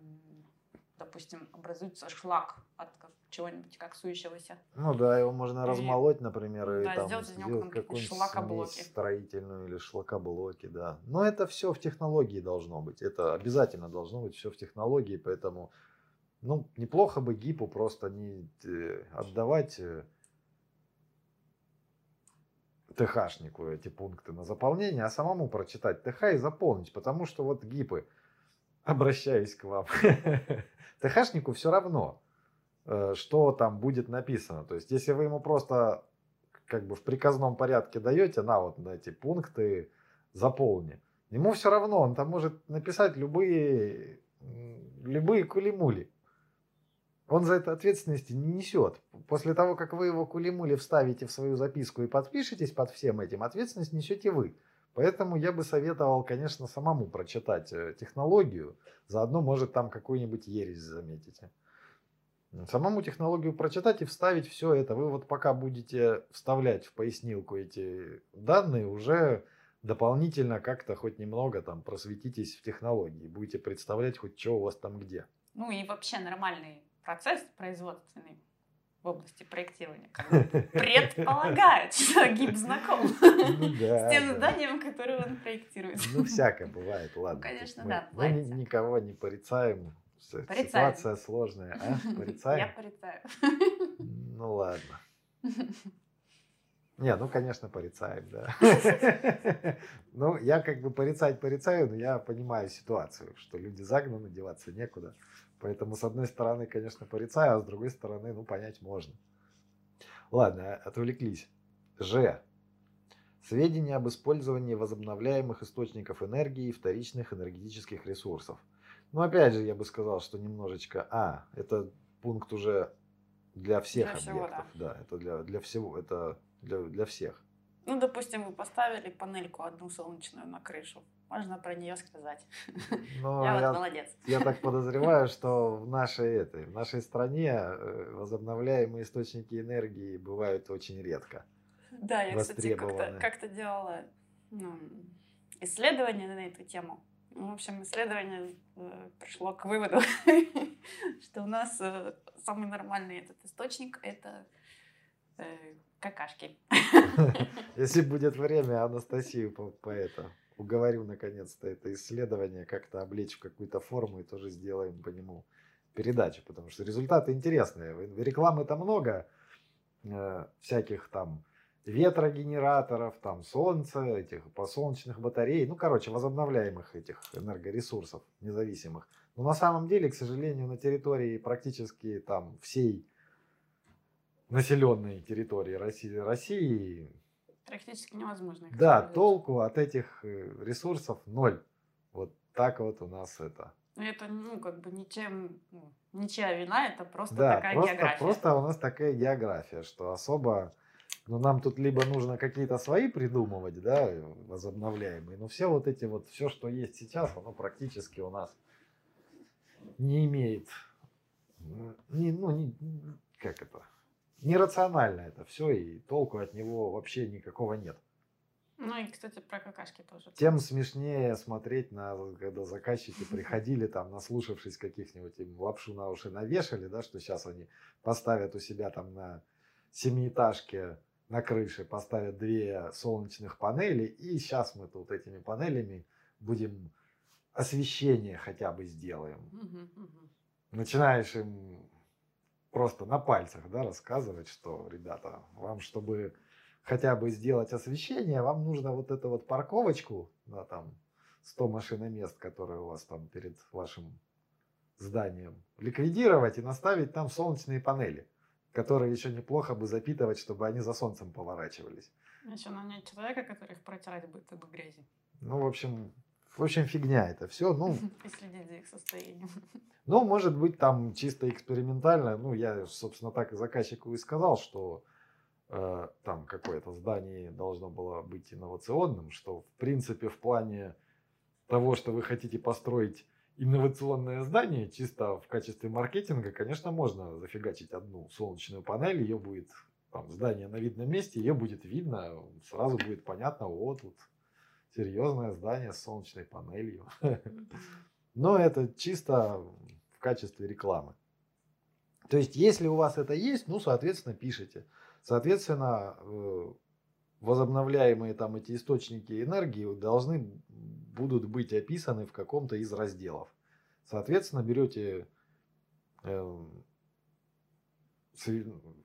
[SPEAKER 2] допустим, образуется шлак от как- чего-нибудь коксующегося.
[SPEAKER 1] Ну да, его можно
[SPEAKER 2] И-
[SPEAKER 1] размолоть, например, и
[SPEAKER 2] да,
[SPEAKER 1] там
[SPEAKER 2] сделать
[SPEAKER 1] какую-нибудь строительную или шлакоблоки, да. Но это все в технологии должно быть. Это обязательно должно быть все в технологии, поэтому ну, неплохо бы ГИПу просто не э, отдавать э, ТХшнику эти пункты на заполнение, а самому прочитать ТХ и заполнить, потому что вот ГИПы, обращаюсь к вам, ТХшнику все равно, э, что там будет написано. То есть, если вы ему просто как бы в приказном порядке даете, на вот на эти пункты заполни, ему все равно, он там может написать любые, любые кулимули. Он за это ответственности не несет. После того, как вы его кулимули вставите в свою записку и подпишетесь под всем этим, ответственность несете вы. Поэтому я бы советовал, конечно, самому прочитать э, технологию. Заодно, может, там какую-нибудь ересь заметите. Самому технологию прочитать и вставить все это. Вы вот пока будете вставлять в пояснилку эти данные, уже дополнительно как-то хоть немного там просветитесь в технологии. Будете представлять хоть что у вас там где.
[SPEAKER 2] Ну и вообще нормальный процесс производственный в области проектирования как бы предполагает, что ГИП знаком
[SPEAKER 1] Ну да,
[SPEAKER 2] с тем
[SPEAKER 1] да.
[SPEAKER 2] зданием, которое он проектирует.
[SPEAKER 1] Ну, всякое бывает, ладно.
[SPEAKER 2] Ну, конечно,
[SPEAKER 1] Тут
[SPEAKER 2] да,
[SPEAKER 1] мы, мы ни- никого не порицаем. С-
[SPEAKER 2] Порицаем.
[SPEAKER 1] Ситуация сложная, а?
[SPEAKER 2] Я
[SPEAKER 1] Порицаем?
[SPEAKER 2] порицаю.
[SPEAKER 1] Ну ладно. Не, ну, конечно, порицаем, да. Ну, я как бы порицать порицаю, но я понимаю ситуацию, что люди загнаны, деваться некуда. Поэтому, с одной стороны, конечно, порицаю, а с другой стороны, ну, понять можно. Ладно, отвлеклись. Ж. Сведения об использовании возобновляемых источников энергии и вторичных энергетических ресурсов. Ну, опять же, я бы сказал, что немножечко... А, это пункт уже для всех
[SPEAKER 2] Для всего,
[SPEAKER 1] объектов. Да. это для, для всего, это для, для всех.
[SPEAKER 2] Ну, допустим, вы поставили панельку одну солнечную на крышу. Можно про нее сказать. Но я, я вот молодец.
[SPEAKER 1] Я так подозреваю, что в нашей, этой, в нашей стране э, возобновляемые источники энергии бывают очень редко.
[SPEAKER 2] Да, я, кстати, как-то, как делала ну, исследование на эту тему. В общем, исследование э, пришло к выводу, что у нас э, самый нормальный этот источник это какашки.
[SPEAKER 1] Если будет время, Анастасию по, по это уговорю наконец-то это исследование как-то облечь в какую-то форму и тоже сделаем по нему передачу, потому что результаты интересные. Рекламы-то много э, всяких там ветрогенераторов, там солнца, этих посолнечных батарей, ну, короче, возобновляемых этих энергоресурсов независимых. Но на самом деле, к сожалению, на территории практически там всей населенной территории России, России
[SPEAKER 2] практически невозможно.
[SPEAKER 1] Да, толку от этих э, ресурсов ноль. Вот так вот у нас это.
[SPEAKER 2] Ну, это, ну, как бы ничем, ну, ничья вина, это просто да, такая просто, география.
[SPEAKER 1] Просто у нас такая география, что особо но нам тут либо нужно какие-то свои придумывать, да, возобновляемые, но все вот эти вот, все, что есть сейчас, оно практически у нас не имеет, не, ну, не, как это, нерационально это все, и толку от него вообще никакого нет.
[SPEAKER 2] Ну и, кстати, про какашки тоже.
[SPEAKER 1] Тем смешнее смотреть на, когда заказчики приходили, там, наслушавшись каких-нибудь, им лапшу на уши навешали, да, что сейчас они поставят у себя там на семиэтажке на крыше поставят две солнечных панели, и сейчас мы тут этими панелями будем освещение хотя бы сделаем. Начинаешь им просто на пальцах да, рассказывать, что, ребята, вам, чтобы хотя бы сделать освещение, вам нужно вот эту вот парковочку, да, там 100 машиномест, которые у вас там перед вашим зданием, ликвидировать и наставить там солнечные панели которые еще неплохо бы запитывать, чтобы они за солнцем поворачивались.
[SPEAKER 2] Еще нанять человека, который их протирать будет от грязи.
[SPEAKER 1] Ну, в общем, в общем, фигня это все. Ну,
[SPEAKER 2] и следить за их состоянием.
[SPEAKER 1] Ну, может быть, там чисто экспериментально. Ну, я, собственно, так и заказчику и сказал, что э, там какое-то здание должно было быть инновационным, что, в принципе, в плане того, что вы хотите построить инновационное здание, чисто в качестве маркетинга, конечно, можно зафигачить одну солнечную панель, ее будет там, здание на видном месте, ее будет видно, сразу будет понятно, вот тут серьезное здание с солнечной панелью. Но это чисто в качестве рекламы. То есть, если у вас это есть, ну, соответственно, пишите. Соответственно, э, возобновляемые там эти источники энергии должны будут быть описаны в каком-то из разделов. Соответственно, берете э,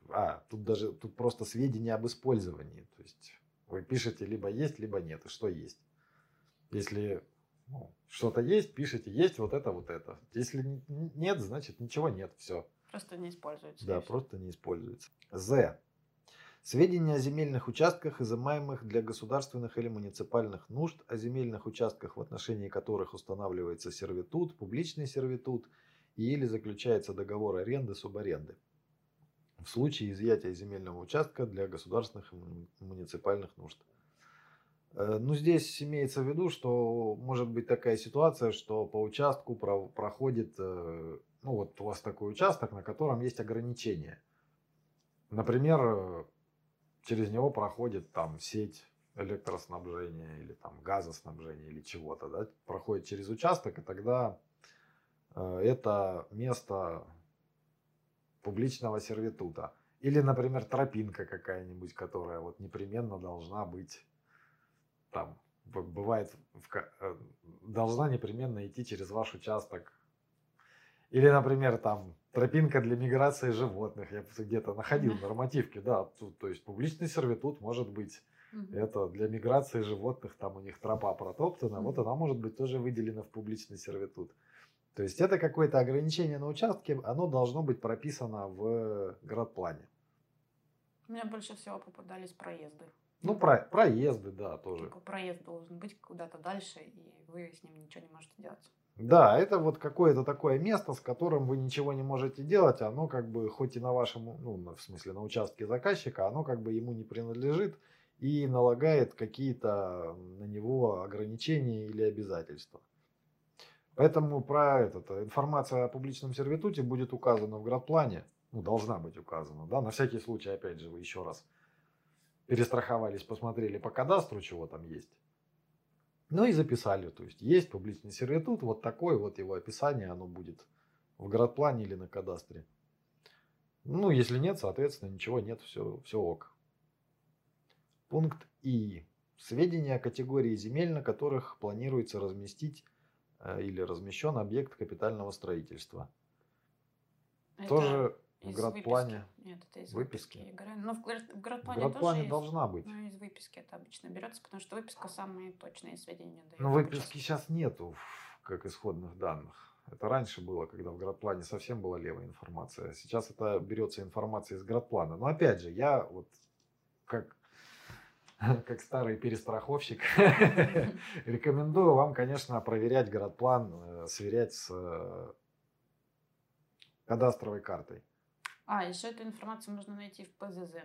[SPEAKER 1] а, тут даже тут просто сведения об использовании. То есть вы пишете либо есть, либо нет. И что есть. Если ну, что-то есть, пишите есть вот это, вот это. Если нет, значит ничего нет. Все.
[SPEAKER 2] Просто не используется.
[SPEAKER 1] Да, просто не используется. З. Сведения о земельных участках, изымаемых для государственных или муниципальных нужд, о земельных участках, в отношении которых устанавливается сервитут, публичный сервитут и или заключается договор аренды, субаренды. В случае изъятия земельного участка для государственных и муниципальных нужд. Э, ну, здесь имеется в виду, что может быть такая ситуация, что по участку проходит, э, ну вот у вас такой участок, на котором есть ограничения. Например, через него проходит там сеть электроснабжения или там газоснабжения или чего-то, да, проходит через участок, и тогда э, это место публичного сервитута. Или, например, тропинка какая-нибудь, которая вот непременно должна быть там, бывает, в, э, должна непременно идти через ваш участок или, например, там тропинка для миграции животных. Я где-то находил нормативки, да, тут, то есть публичный сервитут может быть Угу. Это для миграции животных, там у них тропа протоптана, угу. вот она может быть тоже выделена в публичный сервитут. То есть это какое-то ограничение на участке, оно должно быть прописано в градплане.
[SPEAKER 2] У меня больше всего попадались проезды.
[SPEAKER 1] Ну, про, проезды, да, тоже.
[SPEAKER 2] Типа проезд должен быть куда-то дальше, и вы с ним ничего не можете делать.
[SPEAKER 1] Да, это вот какое-то такое место, с которым вы ничего не можете делать, оно как бы, хоть и на вашем, ну, в смысле, на участке заказчика, оно как бы ему не принадлежит, и налагает какие-то на него ограничения или обязательства. Поэтому про этот, информация о публичном сервитуте будет указана в градплане, ну, должна быть указана, да, на всякий случай, опять же, вы еще раз перестраховались, посмотрели по кадастру, чего там есть. Ну и записали, то есть есть публичный сервитут, вот такой, вот его описание, оно будет в градплане или на кадастре. Ну, если нет, соответственно, ничего нет, все, все ок. Пункт И. Сведения о категории земель, на которых планируется разместить э, или размещен объект капитального строительства. Это Тоже в градплане.
[SPEAKER 2] Нет, это из выписки. выписки. Ну, в, в градплане,
[SPEAKER 1] в градплане тоже должна есть, быть.
[SPEAKER 2] Ну, из выписки это обычно берется, потому что выписка самые точные сведения дает.
[SPEAKER 1] Но выписки сейчас нету, как исходных данных. Это раньше было, когда в градплане совсем была левая информация. Сейчас это берется информация из градплана. Но опять же, я вот как, как старый перестраховщик рекомендую вам, конечно, проверять градплан, э, сверять с э, кадастровой картой.
[SPEAKER 2] А, еще эту информацию можно найти в ПЗЗ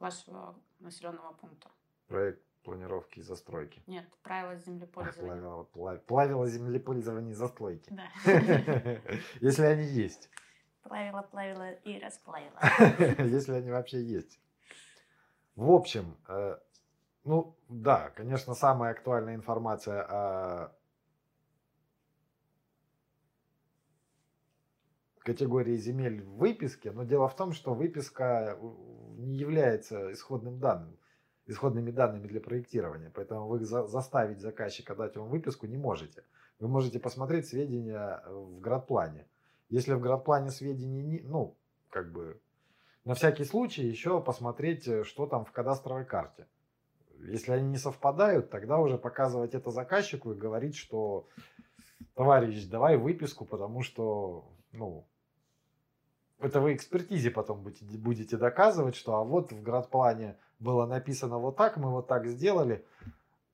[SPEAKER 2] вашего населенного пункта.
[SPEAKER 1] Проект планировки и застройки.
[SPEAKER 2] Нет, правила землепользования.
[SPEAKER 1] Правила, плав, правила землепользования и застройки.
[SPEAKER 2] Да.
[SPEAKER 1] Если они есть.
[SPEAKER 2] Правила, правила и расплавила.
[SPEAKER 1] Если они вообще есть. В общем, э, ну да, конечно, самая актуальная информация о категории земель в выписке, но дело в том, что выписка не является исходным данным исходными данными для проектирования. Поэтому вы за, заставить заказчика дать вам выписку не можете. Вы можете посмотреть сведения в градплане. Если в градплане сведений, не, ну, как бы, на всякий случай еще посмотреть, э, что там в кадастровой карте. Если они не совпадают, тогда уже показывать это заказчику и говорить, что товарищ, давай выписку, потому что, ну, это вы экспертизе потом будете, будете доказывать, что а вот в градплане было написано вот так, мы вот так сделали,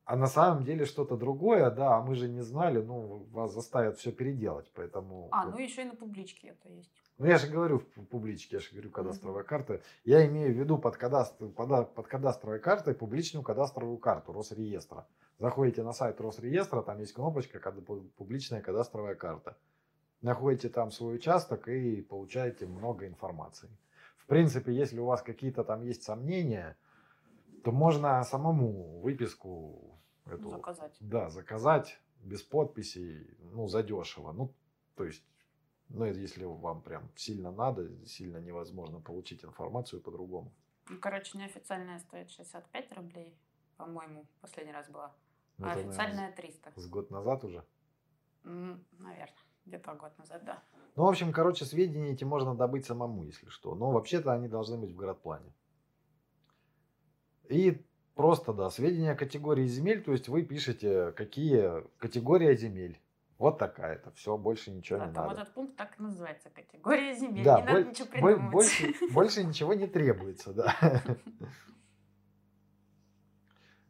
[SPEAKER 1] а на самом деле что-то другое, да, а мы же не знали, ну, вас заставят все переделать, поэтому...
[SPEAKER 2] А, вот. ну еще и на публичке это есть.
[SPEAKER 1] Ну, я же говорю в публичке, я же говорю кадастровая mm-hmm. карта. Я имею в виду под, кадастр, под, под кадастровой картой публичную кадастровую карту Росреестра. Заходите на сайт Росреестра, там есть кнопочка «Публичная кадастровая карта». Находите там свой участок и получаете много информации. В принципе, если у вас какие-то там есть сомнения, то можно самому выписку
[SPEAKER 2] эту, заказать.
[SPEAKER 1] Да, заказать без подписей, ну, задешево. Ну, то есть, ну, если вам прям сильно надо, сильно невозможно получить информацию по-другому.
[SPEAKER 2] Ну, короче, неофициальная стоит 65 рублей, по-моему, последний раз была. Ну, а официальная наверное, 300.
[SPEAKER 1] С год назад уже?
[SPEAKER 2] Наверное, где-то год назад, да.
[SPEAKER 1] Ну, в общем, короче, сведения эти можно добыть самому, если что. Но вообще-то они должны быть в городплане. И просто, да, сведения о категории земель, то есть вы пишете, какие категория земель. Вот такая-то, все, больше ничего да, не там
[SPEAKER 2] надо. этот пункт так и называется, категория земель, да, не боль, надо ничего придумывать.
[SPEAKER 1] Больше, больше ничего не требуется, да.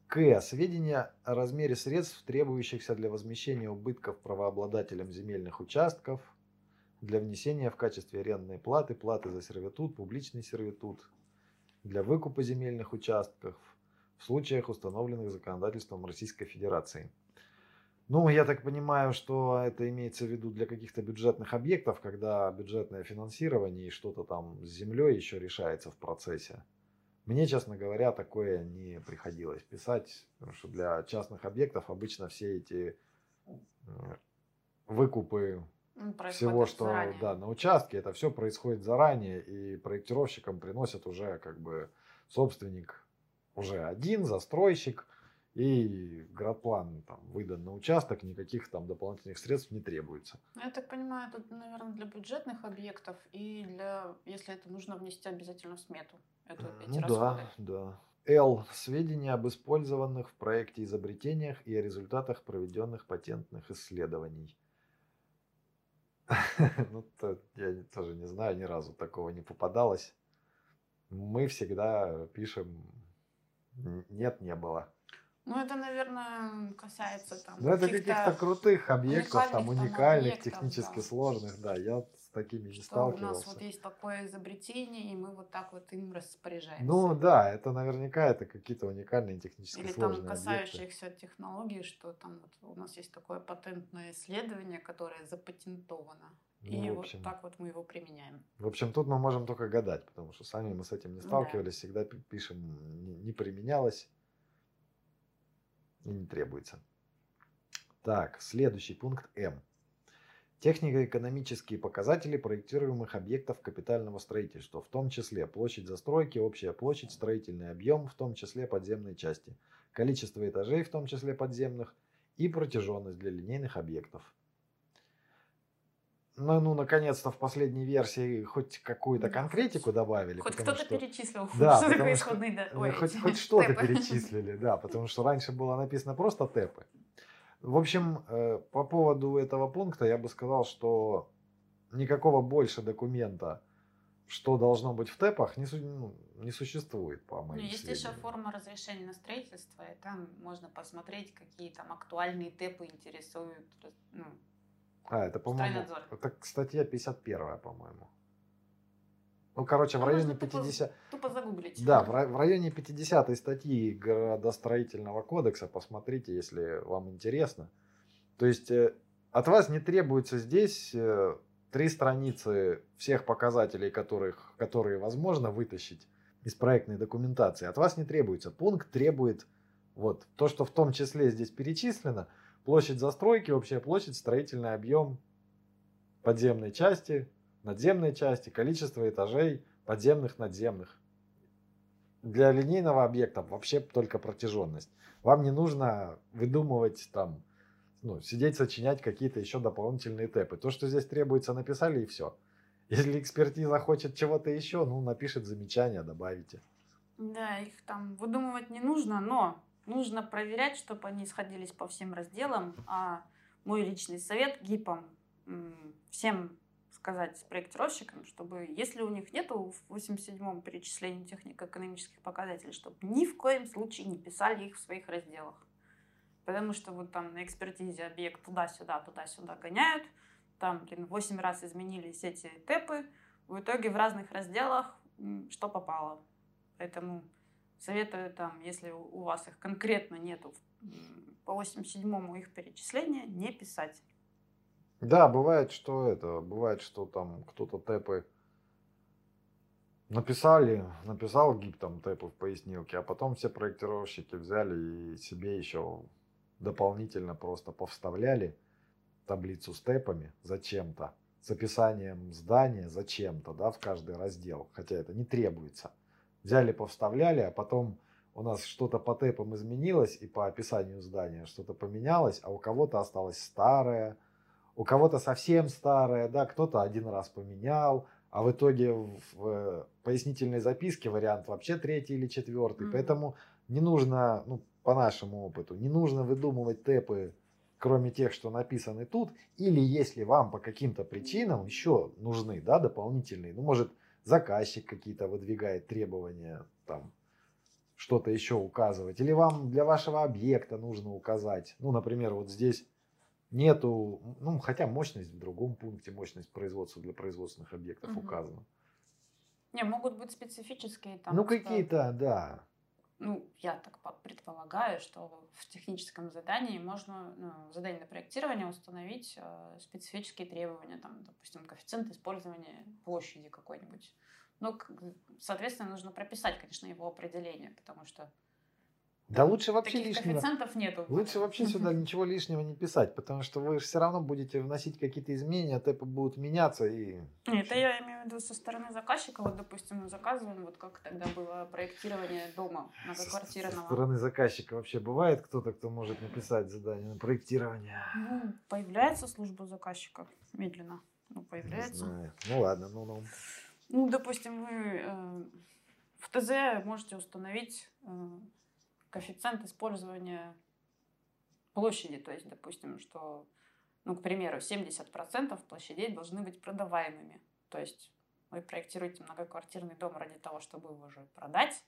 [SPEAKER 1] К. Сведения о размере средств, требующихся для возмещения убытков правообладателям земельных участков, для внесения в качестве арендной платы, платы за сервитут, публичный сервитут, для выкупа земельных участков в случаях, установленных законодательством Российской Федерации. Ну, я так понимаю, что это имеется в виду для каких-то бюджетных объектов, когда бюджетное финансирование и что-то там с землей еще решается в процессе. Мне, честно говоря, такое не приходилось писать, потому что для частных объектов обычно все эти выкупы всего, что заранее. да, на участке, это все происходит заранее, и проектировщикам приносят уже как бы собственник уже один, застройщик, и градплан там выдан на участок, никаких там дополнительных средств не требуется.
[SPEAKER 2] Ну, я так понимаю, это, наверное, для бюджетных объектов и для, если это нужно внести обязательно в смету. Эту, эти ну расходы.
[SPEAKER 1] да, да. Л. Сведения об использованных в проекте изобретениях и о результатах проведенных патентных исследований. Ну, то, я тоже не знаю, ни разу такого не попадалось. Мы всегда пишем «нет, не было».
[SPEAKER 2] Ну, это, наверное, касается там
[SPEAKER 1] Ну, это каких-то крутых объектов, там,
[SPEAKER 2] уникальных, там,
[SPEAKER 1] уникальных,
[SPEAKER 2] объектов,
[SPEAKER 1] технически
[SPEAKER 2] да.
[SPEAKER 1] сложных, да, я такими не
[SPEAKER 2] что у
[SPEAKER 1] сталкивался.
[SPEAKER 2] нас вот есть такое изобретение, и мы вот так вот им распоряжаемся.
[SPEAKER 1] Ну да, это наверняка это какие-то уникальные технически
[SPEAKER 2] Или там
[SPEAKER 1] сложные объекты.
[SPEAKER 2] касающихся технологий, что там вот у нас есть такое патентное исследование, которое запатентовано. и
[SPEAKER 1] Ну,
[SPEAKER 2] вот
[SPEAKER 1] общем,
[SPEAKER 2] так вот мы его применяем.
[SPEAKER 1] в общем, тут мы можем только гадать, потому что сами мы с этим не
[SPEAKER 2] Да.
[SPEAKER 1] сталкивались, всегда пи- пишем не, не применялось и не требуется. Так, следующий пункт М. Технико-экономические показатели проектируемых объектов капитального строительства, в том числе площадь застройки, общая площадь, строительный объем, в том числе подземные части, количество этажей, в том числе подземных, и протяженность для линейных объектов. Ну, ну, наконец-то в последней версии хоть какую-то конкретику добавили.
[SPEAKER 2] Хоть кто-то
[SPEAKER 1] что-
[SPEAKER 2] перечислил,
[SPEAKER 1] Да,
[SPEAKER 2] что такое
[SPEAKER 1] что,
[SPEAKER 2] исходные да-
[SPEAKER 1] э,
[SPEAKER 2] ой,
[SPEAKER 1] хоть, хоть что-то перечислили, да, потому что раньше было написано просто тэпы. В общем, э, по поводу этого пункта я бы сказал, что никакого больше документа, что должно быть в тэпах, не, ну, не существует, по
[SPEAKER 2] Ну,
[SPEAKER 1] моим
[SPEAKER 2] есть еще форма разрешения на строительство, и там можно посмотреть, какие там актуальные тэпы интересуют. Ну,
[SPEAKER 1] А, это, по-моему, это статья 51, по-моему. Ну, короче, в районе
[SPEAKER 2] можно тупо
[SPEAKER 1] 50...
[SPEAKER 2] тупо загуглить.
[SPEAKER 1] Да, в, в районе 50 статьи градостроительного кодекса, посмотрите, если вам интересно. То есть э, от вас не требуется здесь э, три страницы всех показателей, которых, которые возможно вытащить из проектной документации. От вас не требуется. Пункт требует вот то, что в том числе здесь перечислено. Площадь застройки, общая площадь, строительный объем подземной части, надземной части, количество этажей подземных, надземных. Для линейного объекта вообще только протяженность. Вам не нужно выдумывать там, ну, сидеть, сочинять какие-то еще дополнительные тэпы. То, что здесь требуется, написали и все. Если экспертиза хочет чего-то еще, ну, напишет замечание, добавите.
[SPEAKER 2] Да, их там выдумывать не нужно, но нужно проверять, чтобы они сходились по всем разделам. А мой личный совет ГИПам м, всем сказать проектировщикам, чтобы если у них нету в 87-м перечислении технико-экономических показателей, чтобы ни в коем случае не писали их в своих разделах. Потому что вот там на экспертизе объект туда-сюда, туда-сюда гоняют, там, блин, 8 раз изменились эти тэпы, в итоге в разных разделах что попало. Поэтому советую там, если у вас их конкретно нету по 87-му их перечисления, не писать.
[SPEAKER 1] Да, бывает, что это, бывает, что там кто-то тэпы написали, написал гиб там тэпы в пояснилке, а потом все проектировщики взяли и себе еще дополнительно просто повставляли таблицу с тэпами зачем-то, с описанием здания зачем-то, да, в каждый раздел, хотя это не требуется. Взяли, повставляли, а потом у нас что-то по тэпам изменилось и по описанию здания что-то поменялось, а у кого-то осталось старое, у кого-то совсем старое, да, кто-то один раз поменял, а в итоге в э, пояснительной записке вариант вообще третий или четвертый.
[SPEAKER 2] Мгм.
[SPEAKER 1] Поэтому не нужно, ну, по нашему опыту, не нужно выдумывать тэпы, кроме тех, что написаны тут, или если вам по каким-то причинам еще нужны, да, дополнительные, ну, может, заказчик какие-то выдвигает требования, там, что-то еще указывать, или вам для вашего объекта нужно указать, ну, например, вот здесь нету, ну, хотя мощность в другом пункте, мощность производства для производственных объектов
[SPEAKER 2] Мгм.
[SPEAKER 1] указана.
[SPEAKER 2] Не, могут быть специфические там.
[SPEAKER 1] ну, какие-то, да.
[SPEAKER 2] Ну, я так по- предполагаю, что в техническом задании можно, ну, в задании на проектирование установить э, специфические требования, там, допустим, коэффициент использования площади какой-нибудь. Ну, соответственно, нужно прописать, конечно, его определение, потому что
[SPEAKER 1] Да лучше вообще
[SPEAKER 2] таких
[SPEAKER 1] лишнего.
[SPEAKER 2] коэффициентов нету.
[SPEAKER 1] Лучше вообще сюда ничего лишнего не писать, потому что вы все равно будете вносить какие-то изменения, тэпы будут меняться и...
[SPEAKER 2] Нет, это я имею в виду со стороны заказчика. Вот, допустим, мы заказываем, вот как тогда было проектирование дома
[SPEAKER 1] Со, со
[SPEAKER 2] многоквартирного.
[SPEAKER 1] стороны заказчика вообще бывает кто-то, кто может написать задание на проектирование?
[SPEAKER 2] Ну, появляется служба заказчика медленно. Ну,
[SPEAKER 1] Не
[SPEAKER 2] появляется.
[SPEAKER 1] знаю. Ну ладно, ну ну.
[SPEAKER 2] Ну, допустим, вы э, в ТЗ можете установить э, коэффициент использования площади. То есть, допустим, что, ну, к примеру, 70% площадей должны быть продаваемыми. То есть вы проектируете многоквартирный дом ради того, чтобы его уже продать.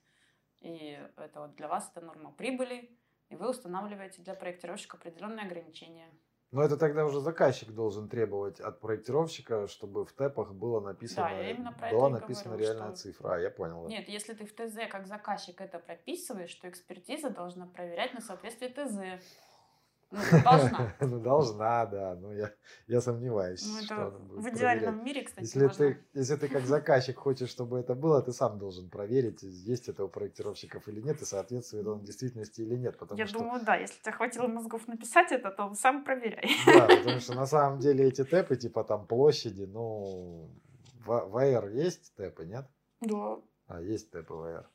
[SPEAKER 2] И это вот для вас это норма прибыли. и вы устанавливаете для проектировщика определенные ограничения.
[SPEAKER 1] Но это тогда уже заказчик должен требовать от проектировщика, чтобы в ТЭПах было написано,
[SPEAKER 2] Да, я именно про
[SPEAKER 1] была
[SPEAKER 2] это
[SPEAKER 1] написана
[SPEAKER 2] говорю,
[SPEAKER 1] реальная
[SPEAKER 2] что-
[SPEAKER 1] цифра. А, я понял. да.
[SPEAKER 2] Нет, если ты в ТЗ как заказчик это прописываешь, то экспертиза должна проверять на соответствие ТЗ. Ну, должна.
[SPEAKER 1] Ну, должна, да. Ну, я, я сомневаюсь,
[SPEAKER 2] Ну,
[SPEAKER 1] что
[SPEAKER 2] это
[SPEAKER 1] она будет
[SPEAKER 2] в идеальном
[SPEAKER 1] проверять.
[SPEAKER 2] мире, кстати,
[SPEAKER 1] Если
[SPEAKER 2] можно.
[SPEAKER 1] ты, если ты как заказчик хочешь, чтобы это было, ты сам должен проверить, есть это у проектировщиков или нет, и соответствует он действительности или нет. Потому
[SPEAKER 2] Я
[SPEAKER 1] что,
[SPEAKER 2] думаю, да, если тебе хватило мозгов написать это, то сам проверяй.
[SPEAKER 1] да, потому что на самом деле эти тэпы, типа там площади, ну, в, в AR есть тэпы, нет?
[SPEAKER 2] Да.
[SPEAKER 1] А, есть тэпы в AR.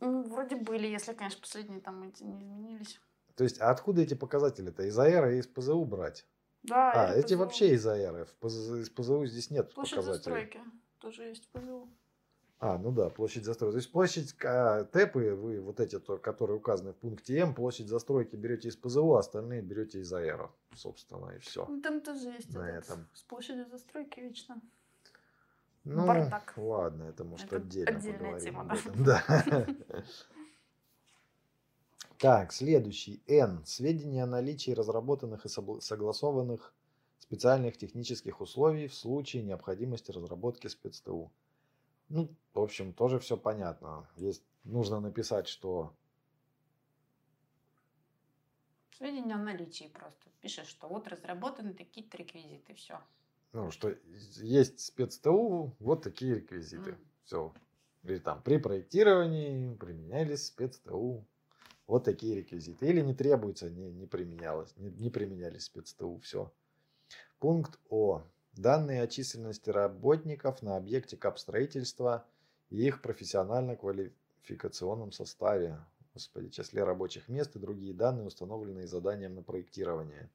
[SPEAKER 2] Ну, вроде были, если, конечно, последние там эти не изменились.
[SPEAKER 1] То есть, а откуда эти показатели-то? Из AR и из ПЗУ брать?
[SPEAKER 2] Да,
[SPEAKER 1] А, эти
[SPEAKER 2] ПЗУ.
[SPEAKER 1] вообще из ПЗ из ПЗУ здесь нет
[SPEAKER 2] Площадь
[SPEAKER 1] показателей.
[SPEAKER 2] застройки тоже есть ПЗУ.
[SPEAKER 1] А, ну да, площадь застройки. То есть площадь а, ТЭПы, вы вот эти, то, которые указаны в пункте М, площадь застройки берете из ПЗУ, а остальные берете из АЭРа, собственно, и все.
[SPEAKER 2] Ну, там тоже есть
[SPEAKER 1] На
[SPEAKER 2] этот,
[SPEAKER 1] этом.
[SPEAKER 2] с площадью застройки вечно.
[SPEAKER 1] Ну,
[SPEAKER 2] Бардак.
[SPEAKER 1] ладно, это может
[SPEAKER 2] Это
[SPEAKER 1] отдельно
[SPEAKER 2] отдельная
[SPEAKER 1] поговорим
[SPEAKER 2] тема, да.
[SPEAKER 1] Так, следующий. Н. Сведения о наличии разработанных и согласованных специальных технических условий в случае необходимости разработки спецТУ. Ну, в общем, тоже все понятно. Есть, нужно написать, что
[SPEAKER 2] Сведения о наличии просто. Пишешь, что вот разработаны такие-то реквизиты, все.
[SPEAKER 1] ну, что есть спецТУ, вот такие реквизиты.
[SPEAKER 2] Мгм.
[SPEAKER 1] Все. Или там при проектировании применялись спецТУ. Вот такие реквизиты. Или не требуется, не, не применялось, не, не применялись спецТУ. Все. Пункт О. Данные о численности работников на объекте капстроительства и их профессионально-квалификационном составе. Господи, числе рабочих мест и другие данные, установленные заданием на проектирование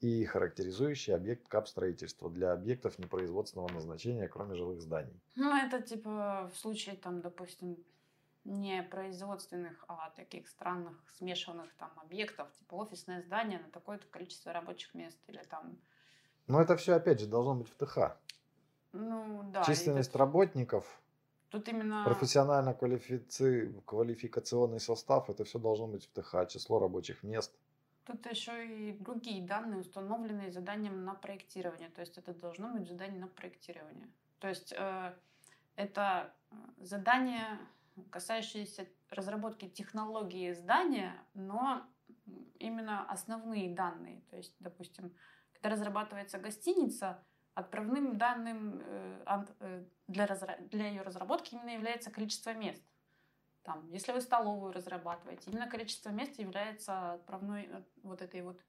[SPEAKER 1] и характеризующий объект капстроительства для объектов непроизводственного назначения, кроме жилых зданий.
[SPEAKER 2] Ну, это типа в случае, там, допустим, не производственных, а таких странных смешанных там объектов, типа офисное здание на такое-то количество рабочих мест или там,
[SPEAKER 1] Но это все, опять же, должно быть в ТХ.
[SPEAKER 2] ну да.
[SPEAKER 1] Численность
[SPEAKER 2] тут,
[SPEAKER 1] работников,
[SPEAKER 2] тут именно
[SPEAKER 1] профессионально-квалификационный состав, это все должно быть в ТХ. Число рабочих мест.
[SPEAKER 2] тут еще и другие данные, установленные заданием на проектирование. То есть это должно быть задание на проектирование. То есть э, это э, задание, касающееся разработки технологии здания, но именно основные данные. То есть, допустим, когда разрабатывается гостиница, отправным данным э, э, для, разра- для ее разработки именно является количество мест. Там, если вы столовую разрабатываете, именно количество мест является отправной э, вот этой вот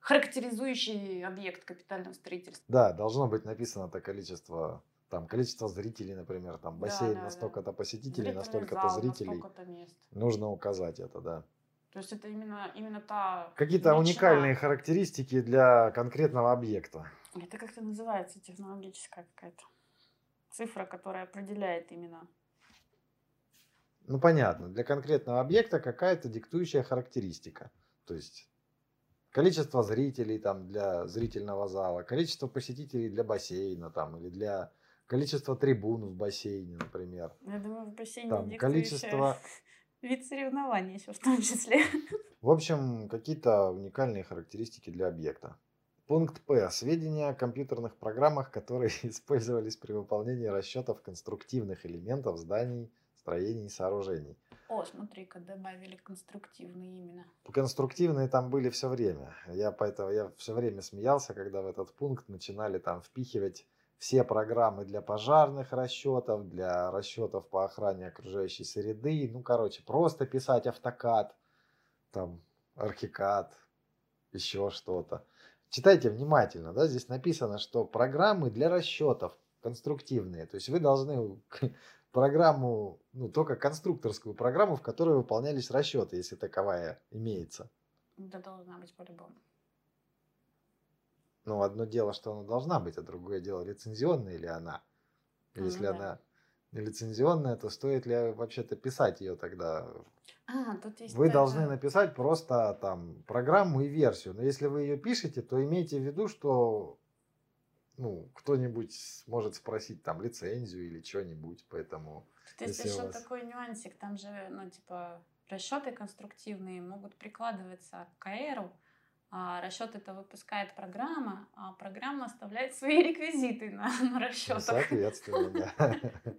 [SPEAKER 2] характеризующий объект капитального строительства.
[SPEAKER 1] Да, должно быть написано это количество, там, количество зрителей, например, там,
[SPEAKER 2] Да,
[SPEAKER 1] бассейн
[SPEAKER 2] да,
[SPEAKER 1] на
[SPEAKER 2] да.
[SPEAKER 1] столько-то посетителей, на столько-то
[SPEAKER 2] на
[SPEAKER 1] зрителей.
[SPEAKER 2] мест.
[SPEAKER 1] Нужно указать это, да.
[SPEAKER 2] То есть это именно, именно та
[SPEAKER 1] Какие-то
[SPEAKER 2] величина.
[SPEAKER 1] уникальные характеристики для конкретного объекта.
[SPEAKER 2] Это как-то называется технологическая какая-то цифра, которая определяет именно.
[SPEAKER 1] Ну, понятно, для конкретного объекта какая-то диктующая характеристика. То есть количество зрителей там для зрительного зала, количество посетителей для бассейна там или для количество трибун в бассейне, например.
[SPEAKER 2] Я думаю, в бассейне
[SPEAKER 1] Там количество-
[SPEAKER 2] вид соревнований еще в том числе.
[SPEAKER 1] В общем, какие-то уникальные характеристики для объекта. Пункт П. Сведения о компьютерных программах, которые использовались при выполнении расчетов конструктивных элементов зданий, строений и сооружений.
[SPEAKER 2] О, смотри-ка, добавили конструктивные именно.
[SPEAKER 1] Конструктивные там были все время. Я поэтому я все время смеялся, когда в этот пункт начинали там впихивать все программы для пожарных расчетов, для расчетов по охране окружающей среды. Ну, короче, просто писать автокад, там, архикад, еще что-то. Читайте внимательно, да, здесь написано, что программы для расчетов конструктивные. То есть вы должны программу, ну, только конструкторскую программу, в которой выполнялись расчеты, если таковая имеется.
[SPEAKER 2] Да должна быть по-любому.
[SPEAKER 1] Ну, одно дело, что она должна быть, а другое дело, лицензионная ли она.
[SPEAKER 2] Ну
[SPEAKER 1] Если
[SPEAKER 2] да.
[SPEAKER 1] она не лицензионная, то стоит ли вообще-то писать ее тогда?
[SPEAKER 2] А, тут есть...
[SPEAKER 1] Вы
[SPEAKER 2] это-
[SPEAKER 1] должны написать просто там программу и версию. Но если вы ее пишете, то имейте в виду, что ну, кто-нибудь может спросить там лицензию или что-нибудь, поэтому
[SPEAKER 2] Тут есть еще
[SPEAKER 1] вас-
[SPEAKER 2] такой нюансик, там же, ну, типа, расчеты конструктивные могут прикладываться к КРу, расчет это выпускает программа, а программа оставляет свои реквизиты на, на ну, расчетах.
[SPEAKER 1] Соответственно, да.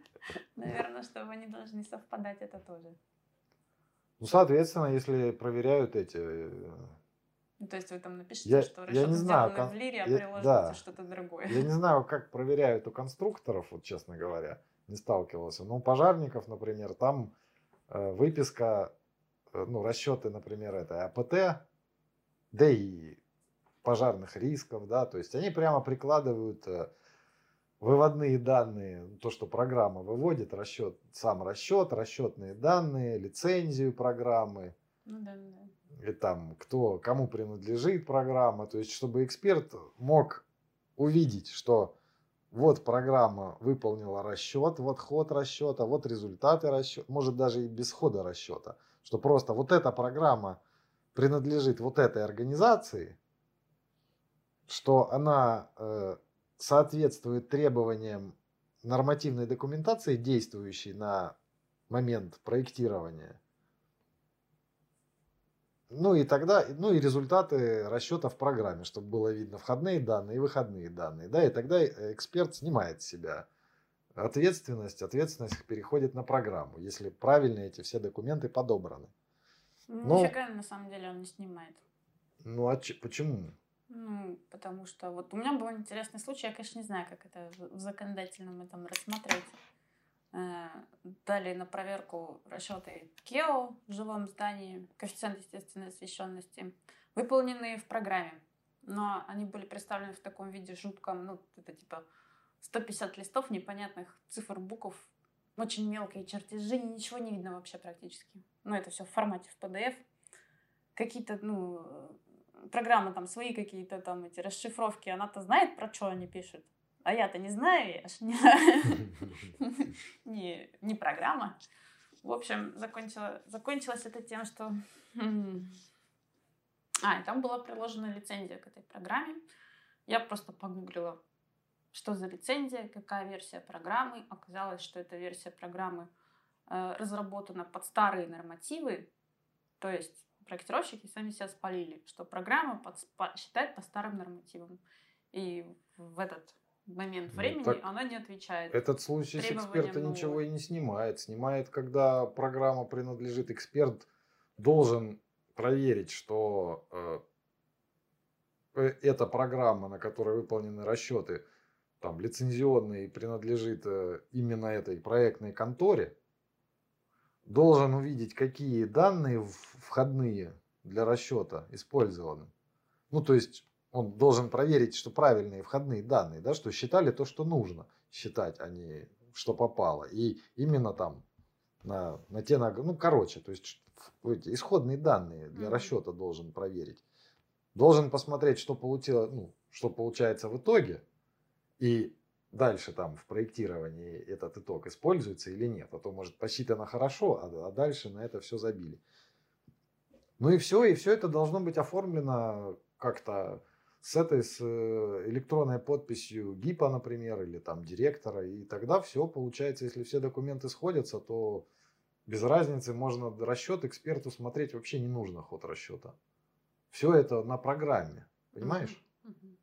[SPEAKER 2] Наверное, чтобы они должны совпадать, это тоже.
[SPEAKER 1] Ну, соответственно, если проверяют эти... Э,
[SPEAKER 2] ну, то есть вы там напишите, я, что расчет я не знаю, кон... в лире, а приложите да. что-то другое.
[SPEAKER 1] Я не знаю, как проверяют у конструкторов, вот честно говоря, не сталкивался. Но у пожарников, например, там э, выписка, э, ну, расчеты, например, это АПТ, да и пожарных рисков, да, то есть они прямо прикладывают э, выводные данные, то, что программа выводит, расчет, сам расчет, расчетные данные, лицензию программы.
[SPEAKER 2] Ну да, да.
[SPEAKER 1] И там, кто, кому принадлежит программа. То есть, чтобы эксперт мог увидеть, что вот программа выполнила расчет, вот ход расчета, вот результаты расчета, может даже и без хода расчета. Что просто вот эта программа принадлежит вот этой организации, что она э, соответствует требованиям нормативной документации, действующей на момент проектирования. Ну и тогда, ну и результаты расчета в программе, чтобы было видно входные данные и выходные данные. Да, и тогда эксперт снимает с себя ответственность, ответственность переходит на программу, если правильно эти все документы подобраны.
[SPEAKER 2] Ну, Нифига на самом деле он не снимает.
[SPEAKER 1] Ну а ч- почему?
[SPEAKER 2] Ну, потому что вот у меня был интересный случай, я, конечно, не знаю, как это в законодательном этом рассмотреть. Э, дали на проверку расчеты КЕО в жилом здании, коэффициент естественной освещенности, выполненные в программе. Но они были представлены в таком виде жутком, ну, это типа 150 листов непонятных цифр, букв, очень мелкие чертежи, ничего не видно вообще практически. Ну, это все в формате в PDF. Какие-то, ну, программы там свои какие-то там эти расшифровки, она-то знает, про что они пишут. А я-то не знаю, я ж не, не, программа. В общем, закончила, закончилось это тем, что... А, и там была приложена лицензия к этой программе. Я просто погуглила, что за лицензия, какая версия программы. Оказалось, что эта версия программы э, разработана под старые нормативы, то есть проектировщики сами себя спалили, что программа под, по, считает по старым нормативам. И в этот момент ну, времени ну, она не отвечает.
[SPEAKER 1] Этот случай с эксперта нового. ничего и не снимает. Снимает, когда программа принадлежит, эксперт должен проверить, что э, э эта программа, на которой выполнены расчеты, там лицензионные принадлежит э, именно этой проектной конторе, должен увидеть, какие данные входные для расчета использованы. Ну, то есть он должен проверить, что правильные входные данные, да, что считали то, что нужно считать, а не что попало. И именно там на, на те, на, ну, короче, то есть эти исходные данные для расчета должен проверить. Должен посмотреть, что, получило, ну, что получается в итоге. И дальше там в проектировании этот итог используется или нет. А то, может, посчитано хорошо, а, а дальше на это все забили. Ну и все, и все это должно быть оформлено как-то с этой с э, электронной подписью ГИПа, например, или там директора. И тогда все получается, если все документы сходятся, то без разницы можно расчет эксперту смотреть вообще не нужно ход расчета. Все это на программе, понимаешь? Mm-hmm.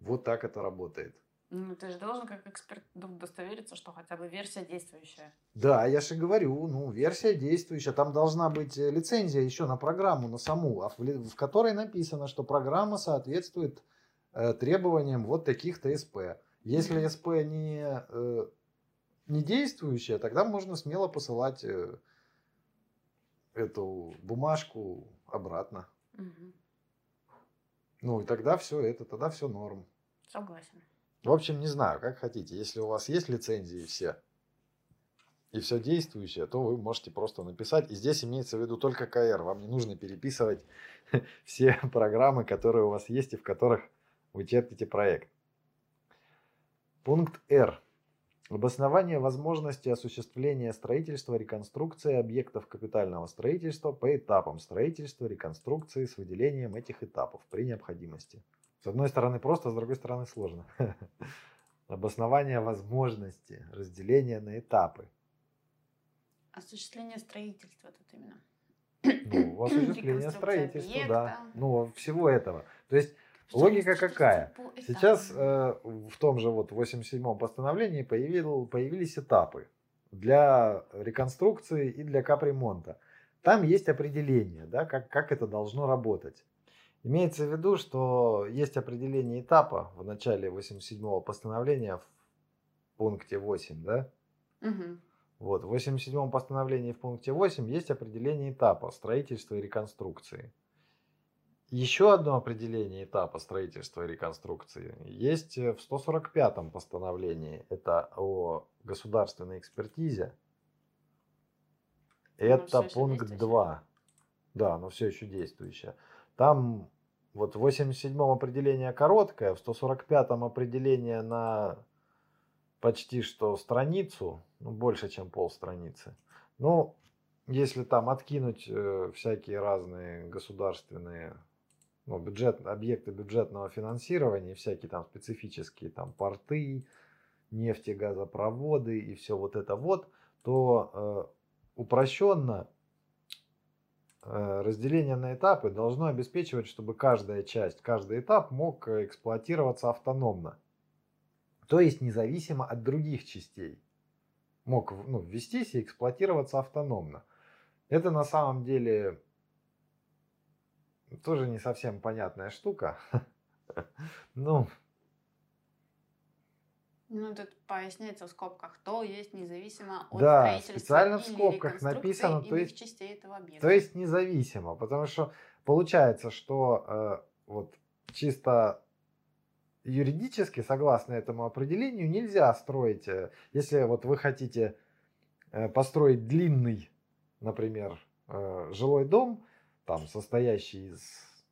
[SPEAKER 1] Вот так это работает.
[SPEAKER 2] Ну, ты же должен как эксперт удостовериться, что хотя бы версия действующая.
[SPEAKER 1] Да, я же говорю, ну, версия действующая. Там должна быть э, лицензия еще на программу, на саму, а в, которой написано, что программа соответствует э, требованиям вот таких-то СП. Если СП не, э, не действующая, тогда можно смело посылать эту бумажку обратно. Угу. Ну, и тогда все это, тогда все норм.
[SPEAKER 2] Согласен.
[SPEAKER 1] В общем, не знаю, как хотите. Если у вас есть лицензии все, и все действующее, то вы можете просто написать. И здесь имеется в виду только КР. Вам не нужно переписывать все программы, которые у вас есть и в которых вы чертите проект. Пункт Р. Обоснование возможности осуществления строительства, реконструкции объектов капитального строительства по этапам строительства, реконструкции с выделением этих этапов при необходимости. С одной стороны просто, с другой стороны сложно. Обоснование возможности разделения на этапы.
[SPEAKER 2] Осуществление строительства тут именно.
[SPEAKER 1] ну, осуществление строительства, да, ну, всего этого. То есть логика какая? Сейчас э, в том же вот 87-м постановлении появил, появились этапы для реконструкции и для капремонта. Там есть определение, да, как, как это должно работать. Имеется в виду, что есть определение этапа в начале 87-го постановления в пункте 8, да?
[SPEAKER 2] Угу.
[SPEAKER 1] Вот, в 87-м постановлении в пункте 8 есть определение этапа строительства и реконструкции. Еще одно определение этапа строительства и реконструкции есть в 145-м постановлении. Это о государственной экспертизе. Это пункт 2. Да, но все еще действующее. Там вот в 87-м определение короткое, в 145-м определение на почти что страницу, ну, больше, чем полстраницы. Ну, если там откинуть э, всякие разные государственные ну, бюджет, объекты бюджетного финансирования, всякие там специфические там порты, нефтегазопроводы и все вот это вот, то э, упрощенно разделение на этапы должно обеспечивать, чтобы каждая часть, каждый этап мог эксплуатироваться автономно то есть независимо от других частей. Мог ну, ввестись и эксплуатироваться автономно. Это на самом деле тоже не совсем понятная штука. Ну,
[SPEAKER 2] ну, тут поясняется в скобках, то есть независимо от
[SPEAKER 1] да, строительства специально в скобках написано, то есть,
[SPEAKER 2] частей этого объекта.
[SPEAKER 1] То есть независимо, потому что получается, что э, вот чисто юридически, согласно этому определению, нельзя строить, э, если вот вы хотите э, построить длинный, например, э, жилой дом, там, состоящий из,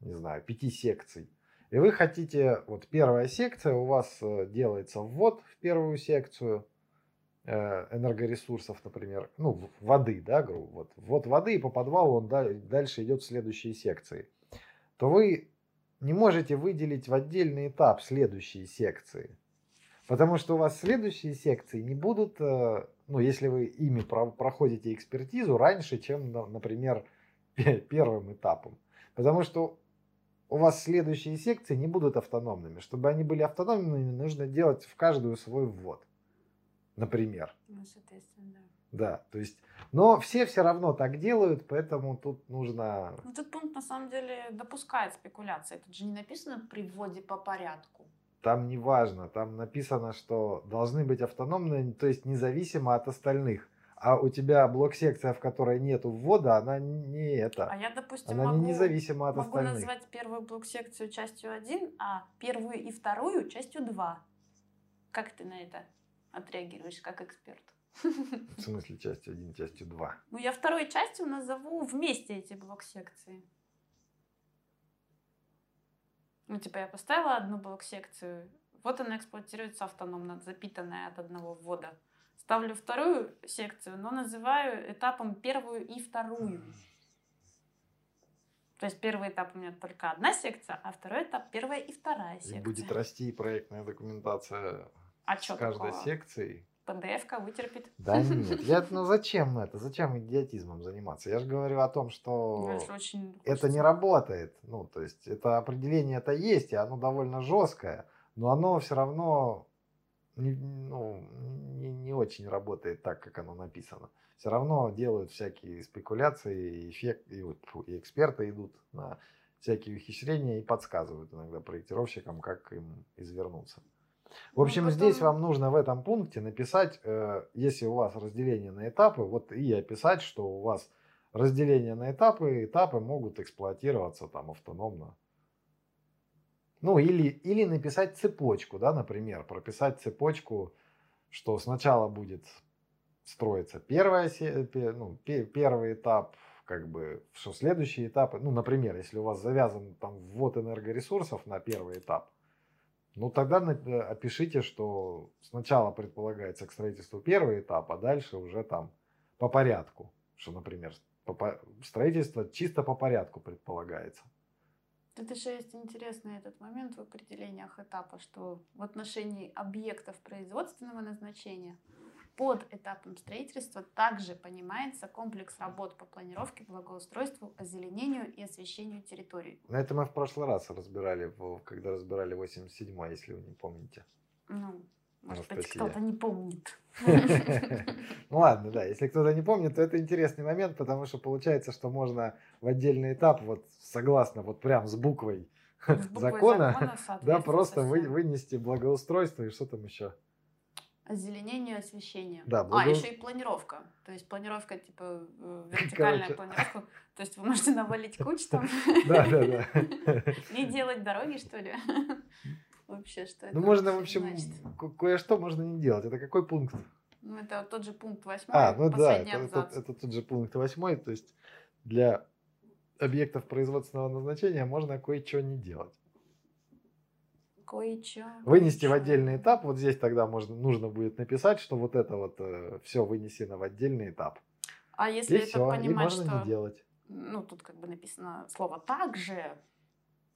[SPEAKER 1] не знаю, пяти секций, и вы хотите, вот первая секция у вас делается ввод в первую секцию энергоресурсов, например, ну, воды, да, вот, ввод воды, и по подвалу он дальше идет в следующие секции, то вы не можете выделить в отдельный этап следующие секции. Потому что у вас следующие секции не будут, э, ну, если вы ими проходите экспертизу раньше, чем, например, первым этапом. Потому что у вас следующие секции не будут автономными. Чтобы они были автономными, нужно делать в каждую свой ввод. Например.
[SPEAKER 2] Ну, соответственно, да.
[SPEAKER 1] Да, то есть, но все все равно так делают, поэтому тут нужно...
[SPEAKER 2] Ну, этот пункт на самом деле допускает спекуляции. Тут же не написано при вводе по порядку.
[SPEAKER 1] Там не важно, там написано, что должны быть автономные, то есть независимо от остальных. А у тебя блок-секция, в которой нет ввода, она не это.
[SPEAKER 2] А я, допустим,
[SPEAKER 1] она
[SPEAKER 2] могу,
[SPEAKER 1] не независима от
[SPEAKER 2] могу
[SPEAKER 1] остальных.
[SPEAKER 2] назвать первую блок-секцию частью 1, а первую и вторую частью 2. Как ты на это отреагируешь как эксперт?
[SPEAKER 1] В смысле частью 1, частью 2?
[SPEAKER 2] Ну, я второй частью назову вместе эти блок-секции. Ну, типа, я поставила одну блок-секцию, вот она эксплуатируется автономно, запитанная от одного ввода. Ставлю вторую секцию, но называю этапом первую и вторую. То есть первый этап у меня только одна секция, а второй этап первая и вторая секция.
[SPEAKER 1] И будет расти проектная документация
[SPEAKER 2] а
[SPEAKER 1] с каждой такого? секцией.
[SPEAKER 2] PDF-ка вытерпит.
[SPEAKER 1] Да нет, я, ну зачем это? Зачем идиотизмом заниматься? Я же говорю о том, что
[SPEAKER 2] ну, очень
[SPEAKER 1] это не работает. Ну, то есть это определение это есть, и оно довольно жесткое, но оно все равно ну, не, не очень работает так, как оно написано. Все равно делают всякие спекуляции, и, эффект, и, и эксперты идут на всякие ухищрения и подсказывают иногда проектировщикам, как им извернуться. В ну, общем, потом... здесь вам нужно в этом пункте написать, э, если у вас разделение на этапы, вот и описать, что у вас разделение на этапы, этапы могут эксплуатироваться там автономно. Ну, или, или написать цепочку, да, например, прописать цепочку, что сначала будет строиться первая, ну, первый этап, как бы, что следующие этапы, ну, например, если у вас завязан там ввод энергоресурсов на первый этап, ну, тогда опишите, что сначала предполагается к строительству первый этап, а дальше уже там по порядку. Что, например, строительство чисто по порядку предполагается.
[SPEAKER 2] Тут еще есть интересный этот момент в определениях этапа, что в отношении объектов производственного назначения Под этапом строительства также понимается комплекс работ по планировке, благоустройству, озеленению и освещению территории.
[SPEAKER 1] Но это мы в прошлый раз разбирали, когда разбирали 87 если вы не помните.
[SPEAKER 2] Ну, может быть, кто-то не помнит.
[SPEAKER 1] Ну ладно, да, если кто-то не помнит, то это интересный момент, потому что получается, что можно в отдельный этап, вот согласно вот прям с буквой закона, да, просто вынести благоустройство и что там еще?
[SPEAKER 2] Озеленение, освещение.
[SPEAKER 1] Да,
[SPEAKER 2] благо... А, еще и планировка. То есть планировка, типа, э, вертикальная Короче. планировка. То есть вы можете навалить куч там.
[SPEAKER 1] Да, да, да.
[SPEAKER 2] Не делать дороги, что ли? Вообще, что
[SPEAKER 1] это Ну, можно, в общем, кое-что можно не делать. Это какой пункт?
[SPEAKER 2] Ну, это тот же пункт восьмой.
[SPEAKER 1] А, ну да, это, это тот же пункт восьмой. То есть для объектов производственного назначения можно кое-что не делать
[SPEAKER 2] кое-что.
[SPEAKER 1] Вынести в отдельный этап. Вот здесь тогда можно, нужно будет написать, что вот это вот э, все вынесено в отдельный этап.
[SPEAKER 2] А если
[SPEAKER 1] и
[SPEAKER 2] это
[SPEAKER 1] все,
[SPEAKER 2] понимать,
[SPEAKER 1] и можно
[SPEAKER 2] что...
[SPEAKER 1] не делать.
[SPEAKER 2] Ну, тут как бы написано слово «также»,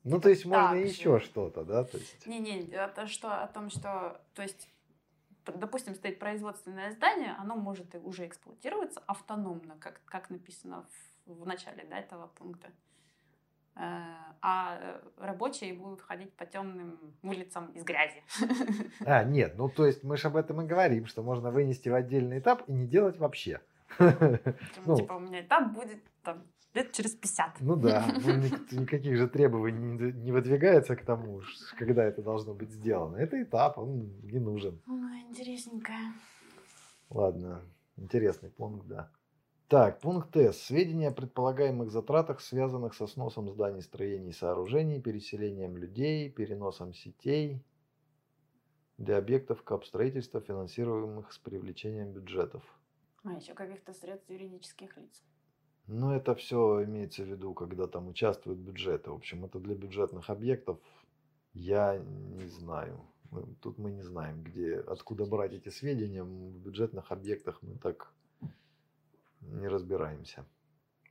[SPEAKER 1] ну, то есть можно еще что-то, да? То есть...
[SPEAKER 2] Не-не, это что о том, что, то есть, допустим, стоит производственное здание, оно может уже эксплуатироваться автономно, как, как написано в, в начале да, этого пункта. Э, а рабочие будут ходить по темным улицам из грязи.
[SPEAKER 1] А, нет, ну то есть мы же об этом и говорим, что можно вынести в отдельный этап и не делать вообще.
[SPEAKER 2] Ну, типа у меня этап будет там лет через 50.
[SPEAKER 1] Ну да, ну, никаких же требований не выдвигается к тому, когда это должно быть сделано. Это этап, он не нужен.
[SPEAKER 2] Ой, интересненько.
[SPEAKER 1] Ладно, интересный пункт, да. Так, пункт С. Сведения о предполагаемых затратах, связанных со сносом зданий, строений и сооружений, переселением людей, переносом сетей для объектов капстроительства, финансируемых с привлечением бюджетов.
[SPEAKER 2] А еще каких-то средств юридических лиц.
[SPEAKER 1] Ну, это все имеется в виду, когда там участвуют бюджеты. В общем, это для бюджетных объектов я не знаю. Тут мы не знаем, где, откуда брать эти сведения. В бюджетных объектах мы так не разбираемся.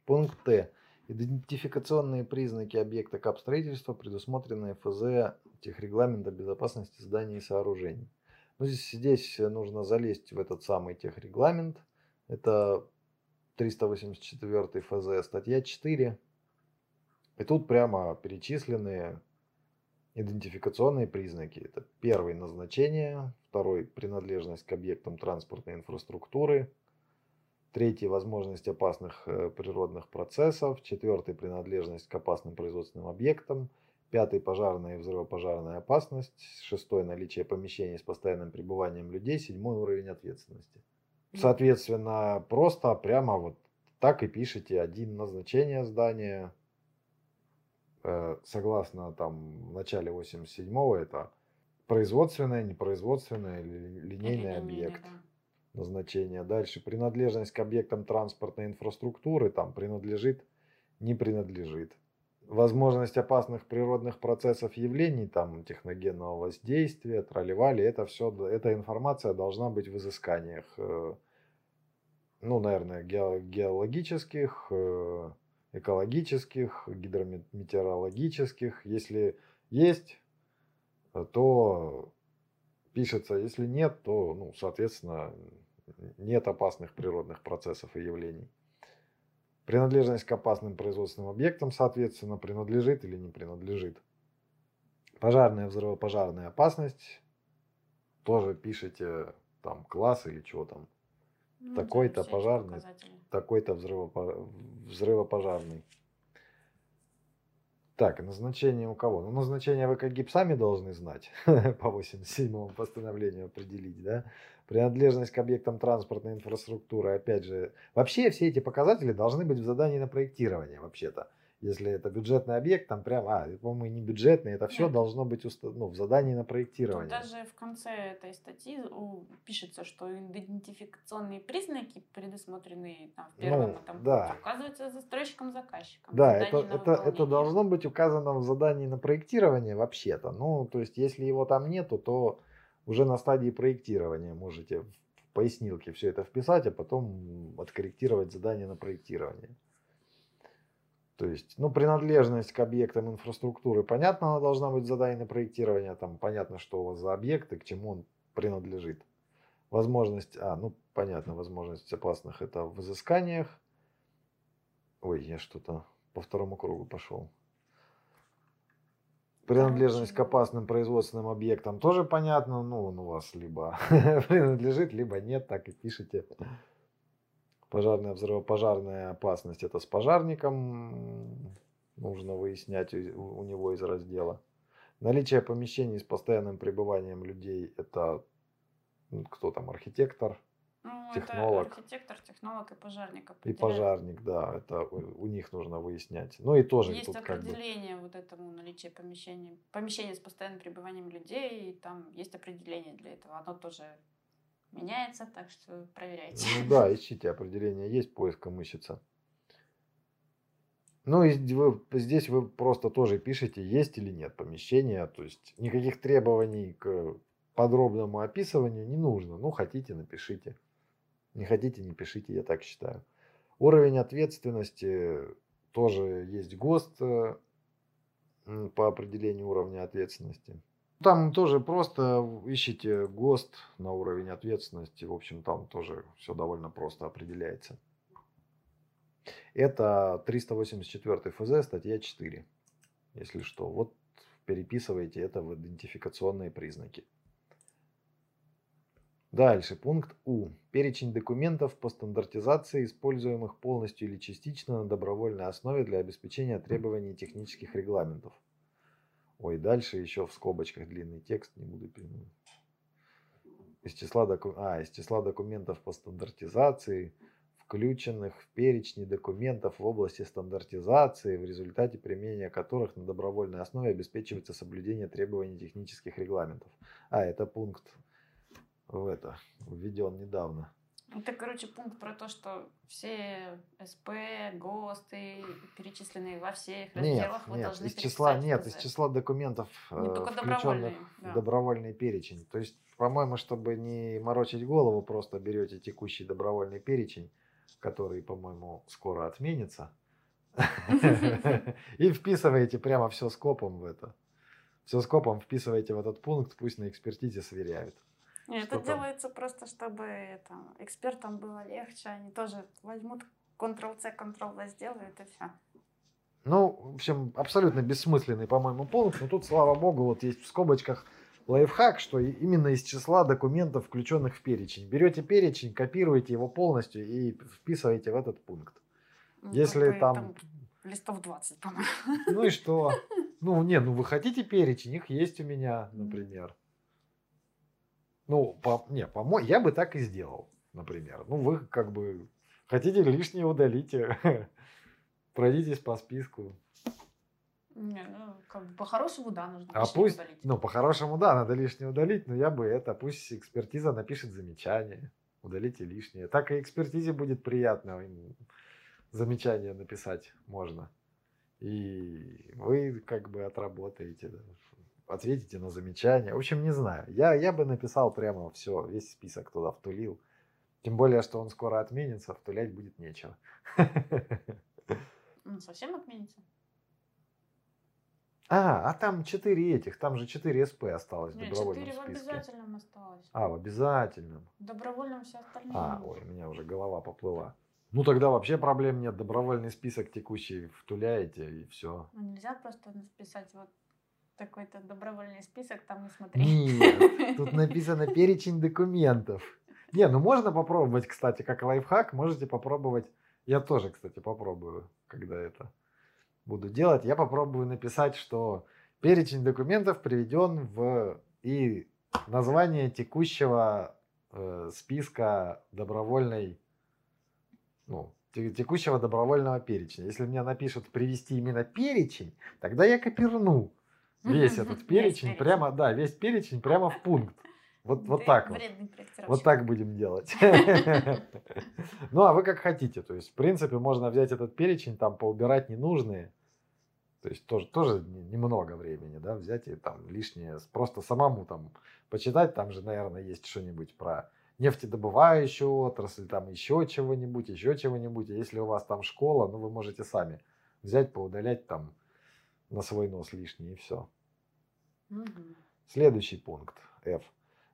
[SPEAKER 1] Пункт Т. Идентификационные признаки объекта капстроительства, предусмотренные ФЗ техрегламента безопасности зданий и сооружений. Ну, здесь, здесь нужно залезть в этот самый техрегламент. Это 384 ФЗ, статья 4. И тут прямо перечислены идентификационные признаки. Это первый назначение, второй принадлежность к объектам транспортной инфраструктуры – Третий – возможность опасных э, природных процессов. Четвертый – принадлежность к опасным производственным объектам. Пятый – пожарная и взрывопожарная опасность. Шестой – наличие помещений с постоянным пребыванием людей. Седьмой – уровень ответственности. Соответственно, просто прямо вот так и пишите один назначение здания. Э, согласно там в начале 87-го это производственное, непроизводственное, линейный объект. Да назначения. Дальше принадлежность к объектам транспортной инфраструктуры там принадлежит, не принадлежит. Возможность опасных природных процессов явлений, там техногенного воздействия, тролливали, это все, эта информация должна быть в изысканиях, э, ну, наверное, геологических, э, экологических, гидрометеорологических. Если есть, то пишется, если нет, то, ну, соответственно, нет опасных природных процессов и явлений. Принадлежность к опасным производственным объектам, соответственно, принадлежит или не принадлежит. Пожарная, взрывопожарная опасность. Тоже пишите там класс или что там. Ну, такой-то пожарный, такой-то взрывопожарный. Так, назначение у кого? Ну, назначение вы как гипсами должны знать по 87-му постановлению определить, да? Принадлежность к объектам транспортной инфраструктуры, опять же, вообще все эти показатели должны быть в задании на проектирование, вообще-то. Если это бюджетный объект, там прям, а, по-моему, не бюджетный, это все Нет. должно быть ну, в задании на проектирование.
[SPEAKER 2] Тут даже в конце этой статьи пишется, что идентификационные признаки, предусмотренные там, в первом ну, этом да. пункте, указываются застройщиком заказчиком.
[SPEAKER 1] Да, это, это, это должно быть указано в задании на проектирование вообще-то. Ну, то есть, если его там нету, то уже на стадии проектирования можете в пояснилке все это вписать, а потом откорректировать задание на проектирование. То есть, ну, принадлежность к объектам инфраструктуры, понятно, она должна быть задание на проектирование, там понятно, что у вас за объект и к чему он принадлежит. Возможность, а, ну, понятно, возможность опасных это в изысканиях. Ой, я что-то по второму кругу пошел. Принадлежность к опасным производственным объектам тоже понятно. Ну, он у вас либо принадлежит, либо нет, так и пишите. Пожарная взрывопожарная опасность это с пожарником. Нужно выяснять у него из раздела. Наличие помещений с постоянным пребыванием людей это кто там, архитектор,
[SPEAKER 2] Ну,
[SPEAKER 1] Технолог.
[SPEAKER 2] это архитектор, технолог и пожарник
[SPEAKER 1] и
[SPEAKER 2] определяют.
[SPEAKER 1] пожарник, да, это у у них нужно выяснять. Ну и тоже
[SPEAKER 2] Есть
[SPEAKER 1] тут как бы.
[SPEAKER 2] определение вот этому наличия помещений. Помещение с постоянным пребыванием людей, и там есть определение для этого. Оно тоже меняется, так что проверяйте.
[SPEAKER 1] Ну да, ищите определение, есть поиском ищется. Ну и вы- здесь вы просто тоже пишете, есть или нет помещения, то есть никаких требований к подробному описыванию не нужно. Ну, хотите, напишите. Не хотите, не пишите, я так считаю. Уровень ответственности тоже есть ГОСТ э, по определению уровня ответственности. Там тоже просто ищите ГОСТ на уровень ответственности. В общем, там тоже все довольно просто определяется. Это 384 ФЗ, статья 4. Если что, вот переписывайте это в идентификационные признаки. Дальше, пункт У. Перечень документов по стандартизации, используемых полностью или частично на добровольной основе для обеспечения требований технических регламентов. Ой, дальше еще в скобочках длинный текст, не буду пере- из числа, доку- а, из числа документов по стандартизации, включенных в перечни документов в области стандартизации, в результате применения которых на добровольной основе обеспечивается соблюдение требований технических регламентов. А, это пункт в это введен недавно.
[SPEAKER 2] Это, короче, пункт про то, что все СП, ГОСТы, перечисленные во всех
[SPEAKER 1] Нет,
[SPEAKER 2] разделах, вы
[SPEAKER 1] нет,
[SPEAKER 2] должны
[SPEAKER 1] из числа, нет, из числа документов,
[SPEAKER 2] Не
[SPEAKER 1] э, включенных
[SPEAKER 2] добровольные, да.
[SPEAKER 1] добровольный перечень. То есть, по-моему, чтобы не морочить голову, просто берете текущий добровольный перечень, который, по-моему, скоро отменится, и вписываете прямо все скопом в это. Все скопом вписываете в этот пункт, пусть на экспертизе сверяют.
[SPEAKER 2] Нет, это
[SPEAKER 1] там?
[SPEAKER 2] делается просто, чтобы это, экспертам было легче. Они тоже возьмут Ctrl-C, Ctrl-V сделают и все.
[SPEAKER 1] Ну, в общем, абсолютно бессмысленный, по-моему, пункт. Но тут, слава богу, вот есть в скобочках лайфхак, что именно из числа документов, включенных в перечень. Берете перечень, копируете его полностью и вписываете в этот пункт. Если там...
[SPEAKER 2] листов 20, по-моему.
[SPEAKER 1] Ну и что? Ну, не, ну вы хотите перечень, их есть у меня, например. Ну, по, не, по я бы так и сделал, например. Ну, вы как бы хотите лишнее удалите. Пройдитесь по списку.
[SPEAKER 2] Не, ну, как бы по-хорошему, да, нужно
[SPEAKER 1] А пусть,
[SPEAKER 2] удалить.
[SPEAKER 1] ну, по-хорошему, да, надо лишнее удалить, но я бы это, пусть экспертиза напишет замечание, удалите лишнее. Так и экспертизе будет приятно замечание написать можно. И вы как бы отработаете, да, ответите на замечание. В общем, не знаю. Я, я бы написал прямо все, весь список туда втулил. Тем более, что он скоро отменится, втулять будет нечего.
[SPEAKER 2] Ну, совсем отменится.
[SPEAKER 1] А, а там 4 этих, там же 4 СП осталось в
[SPEAKER 2] Нет,
[SPEAKER 1] добровольном
[SPEAKER 2] 4 в
[SPEAKER 1] списке.
[SPEAKER 2] обязательном осталось.
[SPEAKER 1] А, в обязательном.
[SPEAKER 2] В добровольном все остальные.
[SPEAKER 1] А, ой, у меня уже голова поплыла. Ну тогда вообще проблем нет. Добровольный список текущий втуляете и все.
[SPEAKER 2] Ну, нельзя просто написать вот такой-то добровольный список, там не смотри.
[SPEAKER 1] Нет, тут написано перечень документов. Не, ну можно попробовать, кстати, как лайфхак, можете попробовать. Я тоже, кстати, попробую, когда это буду делать. Я попробую написать, что перечень документов приведен в и название текущего э, списка добровольной, ну, те- текущего добровольного перечня. Если мне напишут привести именно перечень, тогда я копирну весь этот перечень прямо, да, весь перечень прямо в пункт. Вот, вот так вот. Вот так будем делать. Ну, а вы как хотите. То есть, в принципе, можно взять этот перечень, там, поубирать ненужные. То есть, тоже, тоже не- немного времени, да, взять и там лишнее, просто самому там почитать. Там же, наверное, есть что-нибудь про нефтедобывающую отрасль, там еще чего-нибудь, еще чего-нибудь. Если у вас там школа, ну, вы можете сами взять, поудалять там на свой нос лишнее и все.
[SPEAKER 2] Мгм.
[SPEAKER 1] Следующий пункт F.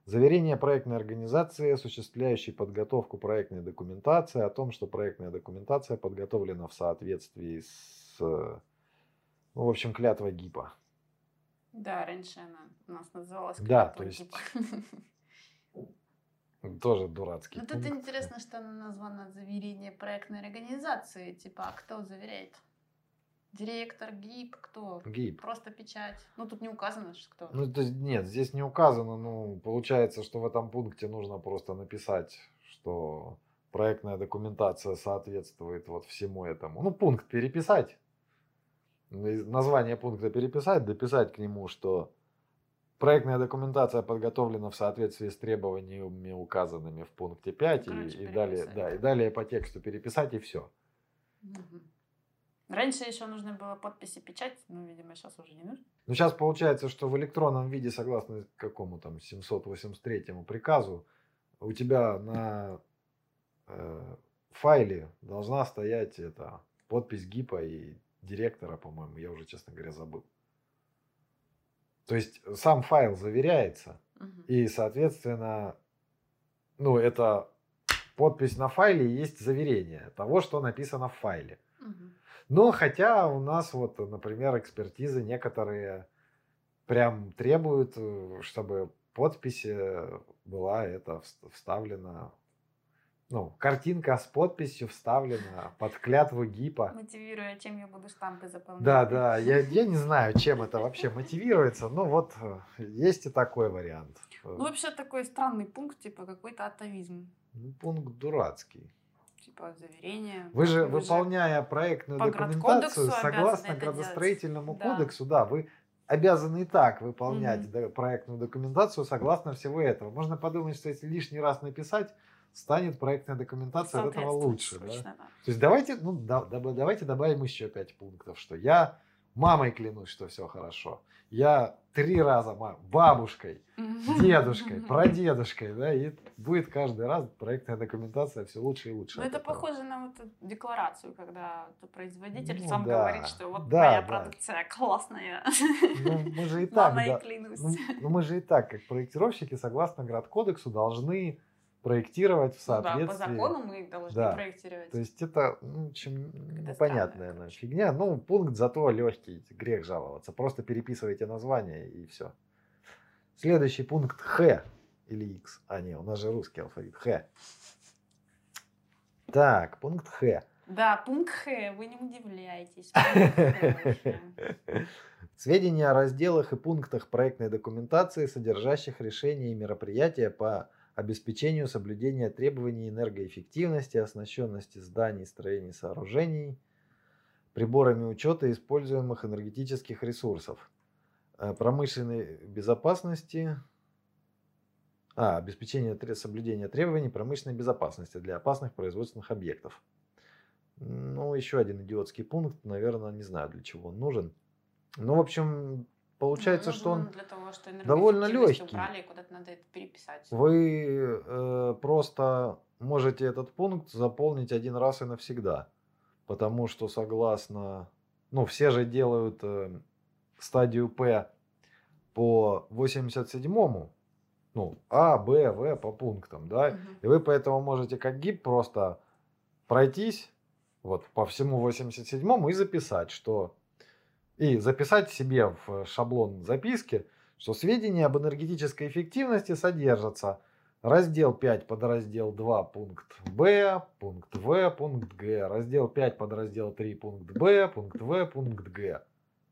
[SPEAKER 1] Заверение проектной организации, осуществляющей подготовку проектной документации, о том, что проектная документация подготовлена в соответствии с, ну, в общем, клятвой ГИПа.
[SPEAKER 2] Да, раньше она у нас называлась
[SPEAKER 1] Да,
[SPEAKER 2] клятва
[SPEAKER 1] то есть
[SPEAKER 2] ГИПа.
[SPEAKER 1] Тоже дурацкий
[SPEAKER 2] Ну тут интересно, что она названа заверение проектной организации. Типа, а кто заверяет? Директор, ГИП, кто?
[SPEAKER 1] ГИП.
[SPEAKER 2] Просто печать. Ну тут не указано, что кто.
[SPEAKER 1] Ну, то есть, нет, здесь не указано, ну, получается, что в этом пункте нужно просто написать, что проектная документация соответствует вот всему этому. Ну, пункт переписать, Ну, и название пункта переписать, дописать к нему, что проектная документация подготовлена в соответствии с требованиями, указанными в пункте 5, и,
[SPEAKER 2] Короче,
[SPEAKER 1] и далее,
[SPEAKER 2] переписать.
[SPEAKER 1] да, и далее по тексту переписать, и все.
[SPEAKER 2] Мгм. Раньше еще нужно было подписи печать, ну, видимо, сейчас уже не нужно.
[SPEAKER 1] Ну, сейчас получается, что в электронном виде, согласно какому там 783 приказу, у тебя на э, файле должна стоять это, подпись ГИПа и директора, по-моему, я уже, честно говоря, забыл. То есть сам файл заверяется,
[SPEAKER 2] Мгм.
[SPEAKER 1] и, соответственно, ну, это подпись на файле и есть заверение того, что написано в файле.
[SPEAKER 2] Мгм.
[SPEAKER 1] Но хотя у нас вот, например, экспертизы некоторые прям требуют, э, чтобы подпись э, была это вс- вставлена, ну, картинка с подписью вставлена под клятву ГИПа.
[SPEAKER 2] Мотивируя, чем я буду штампы заполнять.
[SPEAKER 1] Да, да, я, я не знаю, чем это вообще мотивируется, но вот э, есть и такой вариант.
[SPEAKER 2] Ну, вообще такой странный пункт, типа какой-то атовизм.
[SPEAKER 1] Ну, Пункт дурацкий.
[SPEAKER 2] Типа заверение.
[SPEAKER 1] Вы же,
[SPEAKER 2] Вы
[SPEAKER 1] выполняя проектную
[SPEAKER 2] по
[SPEAKER 1] документацию, согласно
[SPEAKER 2] делать.
[SPEAKER 1] градостроительному
[SPEAKER 2] Да.
[SPEAKER 1] кодексу, да, вы обязаны и так выполнять да, проектную документацию согласно всего этого. Можно подумать, что если лишний раз написать, станет проектная документация от этого лучше. да.
[SPEAKER 2] точно, да.
[SPEAKER 1] То есть давайте, ну, да- давайте добавим еще пять пунктов, что я мамой клянусь, что все хорошо. Я три раза ма- бабушкой, дедушкой, прадедушкой, да, и будет каждый раз проектная документация все лучше и лучше.
[SPEAKER 2] Ну, это
[SPEAKER 1] этого.
[SPEAKER 2] похоже на вот эту декларацию, когда производитель
[SPEAKER 1] Ну
[SPEAKER 2] сам
[SPEAKER 1] да,
[SPEAKER 2] говорит, что вот
[SPEAKER 1] да,
[SPEAKER 2] моя
[SPEAKER 1] да.
[SPEAKER 2] продукция классная.
[SPEAKER 1] Ну, мы же и так, да, ну, ну, мы же и так, как проектировщики, согласно градкодексу, должны проектировать в
[SPEAKER 2] Ну да,
[SPEAKER 1] соответствии.
[SPEAKER 2] по закону мы их должны
[SPEAKER 1] Да.
[SPEAKER 2] проектировать.
[SPEAKER 1] То есть это ну, общем,
[SPEAKER 2] Какая-то
[SPEAKER 1] непонятная
[SPEAKER 2] странная,
[SPEAKER 1] фигня. Ну, пункт зато легкий, грех жаловаться. Просто переписывайте название и все. Следующий пункт Х или X. А, не, у нас же русский алфавит. Х. Так, пункт Х.
[SPEAKER 2] Да, пункт Х, вы не удивляйтесь.
[SPEAKER 1] Сведения о разделах и пунктах проектной документации, содержащих решения и мероприятия по обеспечению соблюдения требований энергоэффективности, оснащенности зданий, строений, сооружений, приборами учета используемых энергетических ресурсов, э, промышленной безопасности, а, обеспечение соблюдения требований промышленной безопасности для опасных производственных объектов. Ну, еще один идиотский пункт, наверное, не знаю, для чего он нужен. Ну, в общем, получается,
[SPEAKER 2] Ну,
[SPEAKER 1] что он
[SPEAKER 2] того, что
[SPEAKER 1] довольно легкий.
[SPEAKER 2] убрали, надо это переписать.
[SPEAKER 1] вы э, просто можете этот пункт заполнить один раз и навсегда. Потому что согласно, ну, все же делают э, стадию П по 87-му, ну, А, Б, В по пунктам, да,
[SPEAKER 2] Мгм.
[SPEAKER 1] и вы поэтому можете как гид просто пройтись вот по всему 87-му и записать, что и записать себе в шаблон записки, что сведения об энергетической эффективности содержатся раздел 5 подраздел 2 пункт Б, пункт В, пункт Г, раздел 5 подраздел 3 пункт Б, пункт В, пункт Г.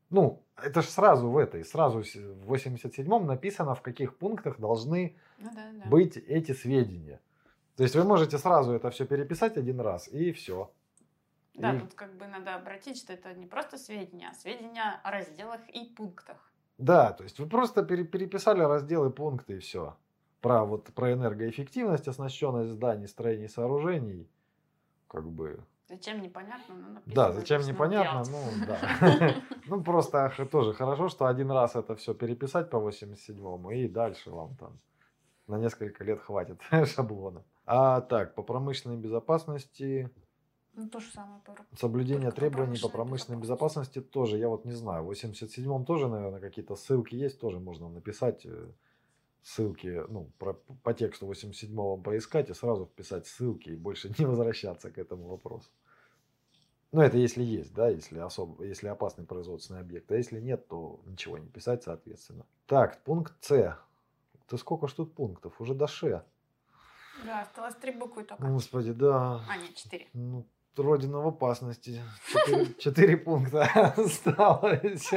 [SPEAKER 1] Ну, это же сразу в этой, сразу в 87-м написано, в каких пунктах должны
[SPEAKER 2] Ну да, да.
[SPEAKER 1] быть эти сведения. То есть вы можете сразу это все переписать один раз и все.
[SPEAKER 2] Да,
[SPEAKER 1] И-
[SPEAKER 2] тут как бы надо обратить, что это не просто сведения, а сведения о разделах и пунктах.
[SPEAKER 1] Да, то есть вы просто пере- переписали разделы, пункты и все. Про вот про энергоэффективность, оснащенность зданий, строений, сооружений, как бы.
[SPEAKER 2] Зачем непонятно, но написано.
[SPEAKER 1] Да, зачем непонятно,
[SPEAKER 2] делать.
[SPEAKER 1] ну да. Ну просто тоже хорошо, что один раз это все переписать по 87-му и дальше вам там на несколько лет хватит шаблона. А так, по промышленной безопасности,
[SPEAKER 2] Ну, то же самое.
[SPEAKER 1] соблюдение
[SPEAKER 2] Только
[SPEAKER 1] требований по
[SPEAKER 2] промышленной безопасности.
[SPEAKER 1] безопасности тоже, я вот не знаю, в 87-м тоже, наверное, какие-то ссылки есть, тоже можно написать э, ссылки, ну, про, по тексту 87 поискать и сразу вписать ссылки и больше не возвращаться к этому вопросу. Ну, это если есть, да, если, особо, если опасный производственный объект. А если нет, то ничего не писать, соответственно. Так, пункт С. Ты сколько ж тут пунктов? Уже до Ш.
[SPEAKER 2] Да, осталось три буквы только.
[SPEAKER 1] Господи, да.
[SPEAKER 2] А, нет, четыре.
[SPEAKER 1] Ну, Родина в опасности. Четыре, четыре пункта осталось.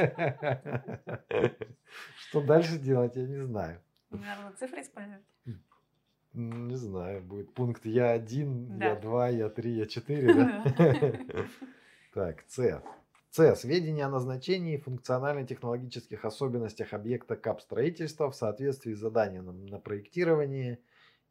[SPEAKER 1] Что дальше делать, я не знаю.
[SPEAKER 2] Наверное, цифры использовать.
[SPEAKER 1] Не знаю, будет пункт Я1,
[SPEAKER 2] Да.
[SPEAKER 1] Я2, Я3, Я4, да? Так, С. С. Сведения о назначении и функционально-технологических особенностях объекта КАП строительства в соответствии с заданием на проектирование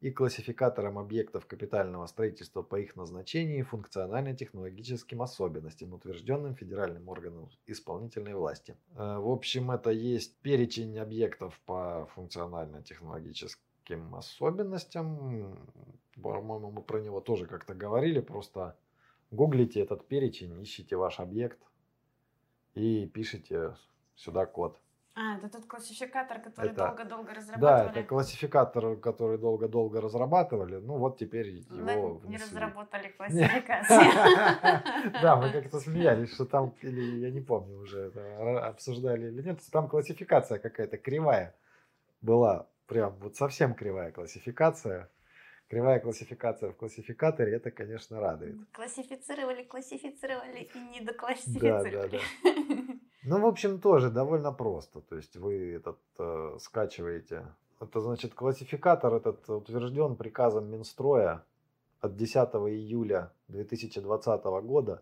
[SPEAKER 1] и классификатором объектов капитального строительства по их назначению и функционально-технологическим особенностям, утвержденным федеральным органом исполнительной власти. Э, В общем, это есть перечень объектов по функционально-технологическим особенностям. По-моему, мы про него тоже как-то говорили. Просто гуглите этот перечень, ищите ваш объект и пишите сюда код.
[SPEAKER 2] А, это тот классификатор, который долго-долго
[SPEAKER 1] Да,
[SPEAKER 2] разрабатывали.
[SPEAKER 1] это классификатор, который долго-долго разрабатывали. Ну вот теперь его
[SPEAKER 2] Но не
[SPEAKER 1] внесли.
[SPEAKER 2] разработали классификацию.
[SPEAKER 1] Да, мы как-то смеялись, что там, или я не помню уже, обсуждали или нет, там классификация какая-то кривая была, прям вот совсем кривая классификация. Кривая классификация в классификаторе, это, конечно, радует.
[SPEAKER 2] Классифицировали, классифицировали и не
[SPEAKER 1] Да,
[SPEAKER 2] доклассифицировали.
[SPEAKER 1] Ну, в общем, тоже довольно просто. То есть вы этот э, скачиваете. Это значит, классификатор этот утвержден приказом Минстроя от 10 июля 2020 года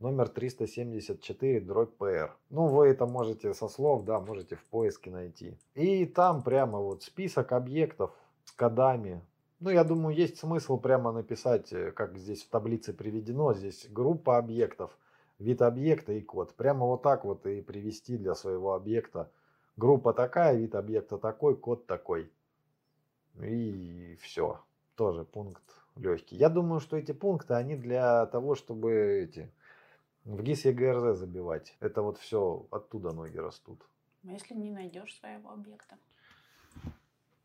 [SPEAKER 1] номер 374 дробь ПР. Ну, вы это можете со слов, да, можете в поиске найти. И там прямо вот список объектов с кодами. Ну, я думаю, есть смысл прямо написать, э, как здесь в таблице приведено, здесь группа объектов, вид объекта и код. Прямо вот так вот и привести для своего объекта. Группа такая, вид объекта такой, код такой. И все. Тоже пункт легкий. Я думаю, что эти пункты, они для того, чтобы эти в ГИС ЕГРЗ забивать. Это вот все оттуда ноги растут.
[SPEAKER 2] А если не найдешь своего объекта?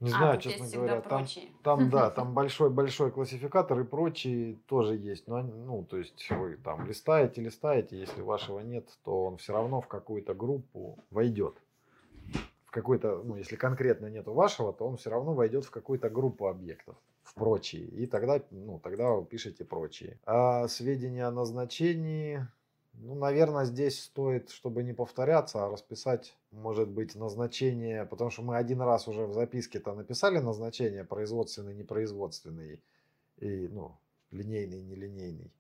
[SPEAKER 1] Не
[SPEAKER 2] а,
[SPEAKER 1] знаю, честно говоря, там, там, да, там большой-большой классификатор и прочие тоже есть. Но, ну, то есть вы там листаете, листаете, если вашего нет, то он все равно в какую-то группу войдет. В какой-то, ну, если конкретно нету вашего, то он все равно войдет в какую-то группу объектов, в прочие. И тогда, ну, тогда вы пишете прочие. А сведения о назначении, ну, наверное, здесь стоит, чтобы не повторяться, а расписать, может быть, назначение, потому что мы один раз уже в записке-то написали назначение производственный, непроизводственный и, ну, линейный, нелинейный.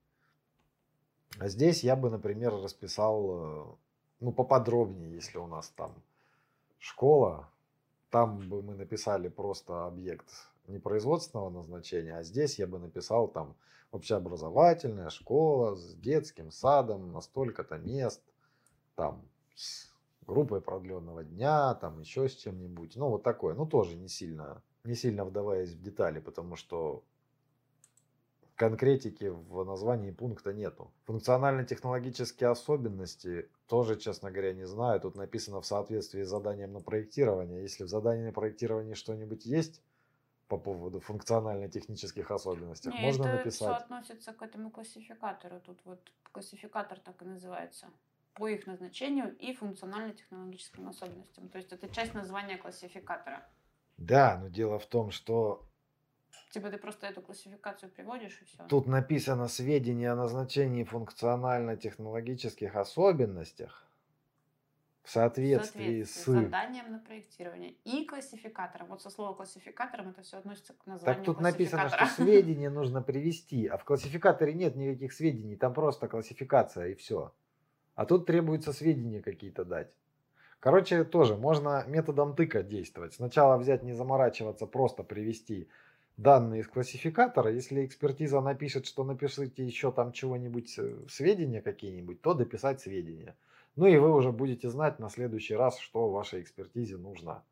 [SPEAKER 1] А здесь я бы, например, расписал, э, ну, поподробнее, если у нас там школа, там бы мы написали просто объект непроизводственного назначения, а здесь я бы написал там общеобразовательная школа с детским садом на столько-то мест, там с группой продленного дня, там еще с чем-нибудь. Ну, вот такое. Ну, тоже не сильно, не сильно вдаваясь в детали, потому что конкретики в названии пункта нету. Функционально-технологические особенности тоже, честно говоря, не знаю. Тут написано в соответствии с заданием на проектирование. Если в задании на проектирование что-нибудь есть по поводу функционально-технических особенностей,
[SPEAKER 2] Не,
[SPEAKER 1] можно
[SPEAKER 2] это
[SPEAKER 1] написать.
[SPEAKER 2] все относится к этому классификатору. Тут вот классификатор так и называется. По их назначению и функционально-технологическим особенностям. То есть это часть названия классификатора.
[SPEAKER 1] Да, но дело в том, что
[SPEAKER 2] Типа ты просто эту классификацию приводишь и все.
[SPEAKER 1] тут написано сведения о назначении функционально-технологических особенностях в соответствии с...
[SPEAKER 2] заданием на проектирование и классификатором. Вот со слова классификатором это все относится к названию
[SPEAKER 1] Так тут написано, что сведения нужно привести, а в классификаторе нет никаких сведений, там просто классификация и все. А тут требуется сведения какие-то дать. Короче, тоже можно методом тыка действовать. Сначала взять, не заморачиваться, просто привести данные из классификатора. Если экспертиза напишет, что напишите еще там чего-нибудь, э, сведения какие-нибудь, то дописать сведения. Ну и вы уже будете знать на следующий раз, что вашей экспертизе нужно.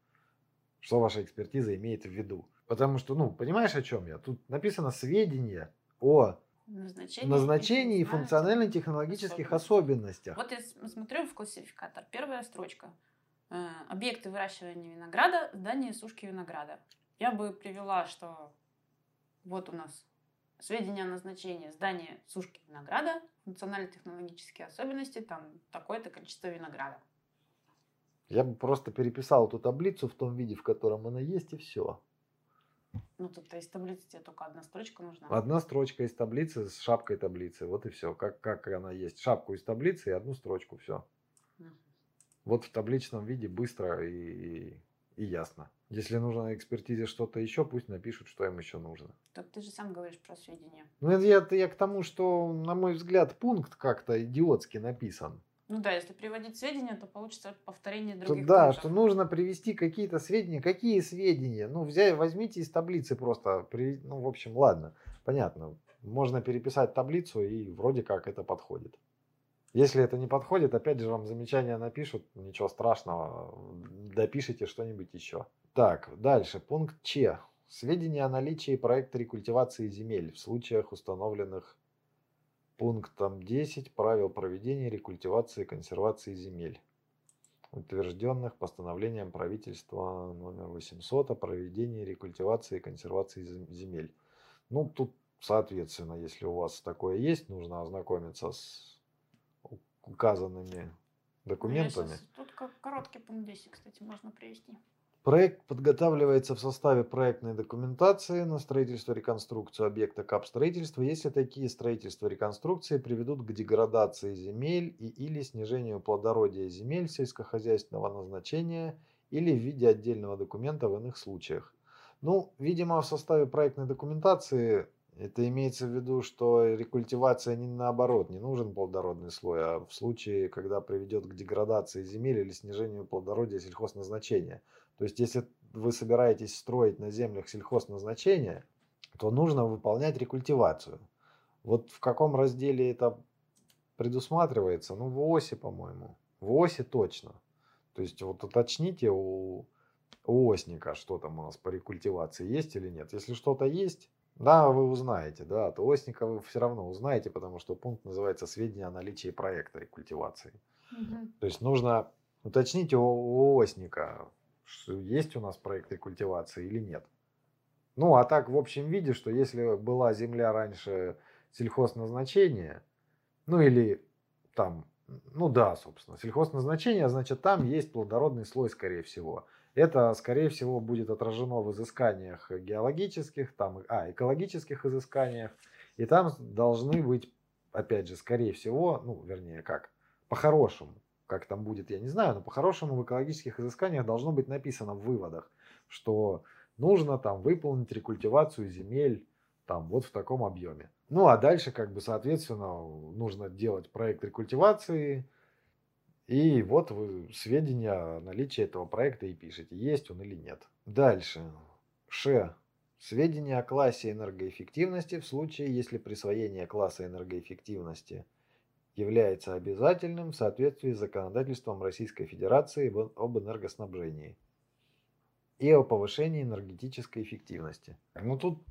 [SPEAKER 1] Что ваша экспертиза имеет в виду. Потому что, ну, понимаешь, о чем я? Тут написано сведения о
[SPEAKER 2] Назначение
[SPEAKER 1] назначении и функционально-технологических особенностях.
[SPEAKER 2] Вот я смотрю в классификатор. Первая строчка. Э, объекты выращивания винограда, здание сушки винограда. Я бы привела, что вот у нас сведения о назначении здания сушки винограда, функционально-технологические особенности, там такое-то количество винограда.
[SPEAKER 1] Я бы просто переписал эту таблицу в том виде, в котором она есть, и все.
[SPEAKER 2] Ну, тут из таблицы тебе только одна строчка нужна.
[SPEAKER 1] Одна строчка из таблицы с шапкой таблицы. Вот и все. Как, как она есть. Шапку из таблицы и одну строчку. Все. Угу вот в табличном виде быстро и, и ясно. Если нужно экспертизе что-то еще, пусть напишут, что им еще нужно.
[SPEAKER 2] Так ты же сам говоришь про сведения.
[SPEAKER 1] Ну, это я, это я к тому, что, на мой взгляд, пункт как-то идиотски написан.
[SPEAKER 2] Ну да, если приводить сведения, то получится повторение других
[SPEAKER 1] что, Да, пунктов. что нужно привести какие-то сведения. Какие сведения? Ну, взять, возьмите из таблицы просто. Ну, в общем, ладно, понятно. Можно переписать таблицу, и вроде как это подходит. Если это не подходит, опять же вам замечания напишут, ничего страшного, допишите что-нибудь еще. Так, дальше, пункт Ч. Сведения о наличии проекта рекультивации земель в случаях, установленных пунктом 10 правил проведения рекультивации и консервации земель, утвержденных постановлением правительства номер 800 о проведении рекультивации и консервации земель. Ну, тут, соответственно, если у вас такое есть, нужно ознакомиться с указанными документами. Сейчас,
[SPEAKER 2] тут как короткий пункт 10, кстати, можно привести.
[SPEAKER 1] Проект подготавливается в составе проектной документации на строительство реконструкцию объекта кап строительства, если такие строительства реконструкции приведут к деградации земель и или снижению плодородия земель сельскохозяйственного назначения или в виде отдельного документа в иных случаях. Ну, видимо, в составе проектной документации это имеется в виду, что рекультивация не наоборот, не нужен плодородный слой, а в случае, когда приведет к деградации земель или снижению плодородия сельхозназначения. То есть, если вы собираетесь строить на землях сельхозназначения, то нужно выполнять рекультивацию. Вот в каком разделе это предусматривается? Ну, в ОСе, по-моему. В ОСе точно. То есть, вот уточните у, у осника, что там у нас по рекультивации есть или нет. Если что-то есть, да, вы узнаете, да, от Осника вы все равно узнаете, потому что пункт называется «Сведения о наличии проекта рекультивации». Угу. То есть нужно уточнить у, у Осника, что есть у нас проект рекультивации или нет. Ну, а так в общем виде, что если была земля раньше сельхозназначения, ну или там, ну да, собственно, сельхозназначение, значит там есть плодородный слой, скорее всего. Это, скорее всего, будет отражено в изысканиях геологических, там, а, экологических изысканиях. И там должны быть, опять же, скорее всего, ну, вернее, как, по-хорошему, как там будет, я не знаю, но по-хорошему в экологических изысканиях должно быть написано в выводах, что нужно там выполнить рекультивацию земель там вот в таком объеме. Ну а дальше, как бы, соответственно, нужно делать проект рекультивации, и вот вы сведения о наличии этого проекта и пишете, есть он или нет. Дальше. Ш. Сведения о классе энергоэффективности в случае, если присвоение класса энергоэффективности является обязательным в соответствии с законодательством Российской Федерации об энергоснабжении и о повышении энергетической эффективности. Ну тут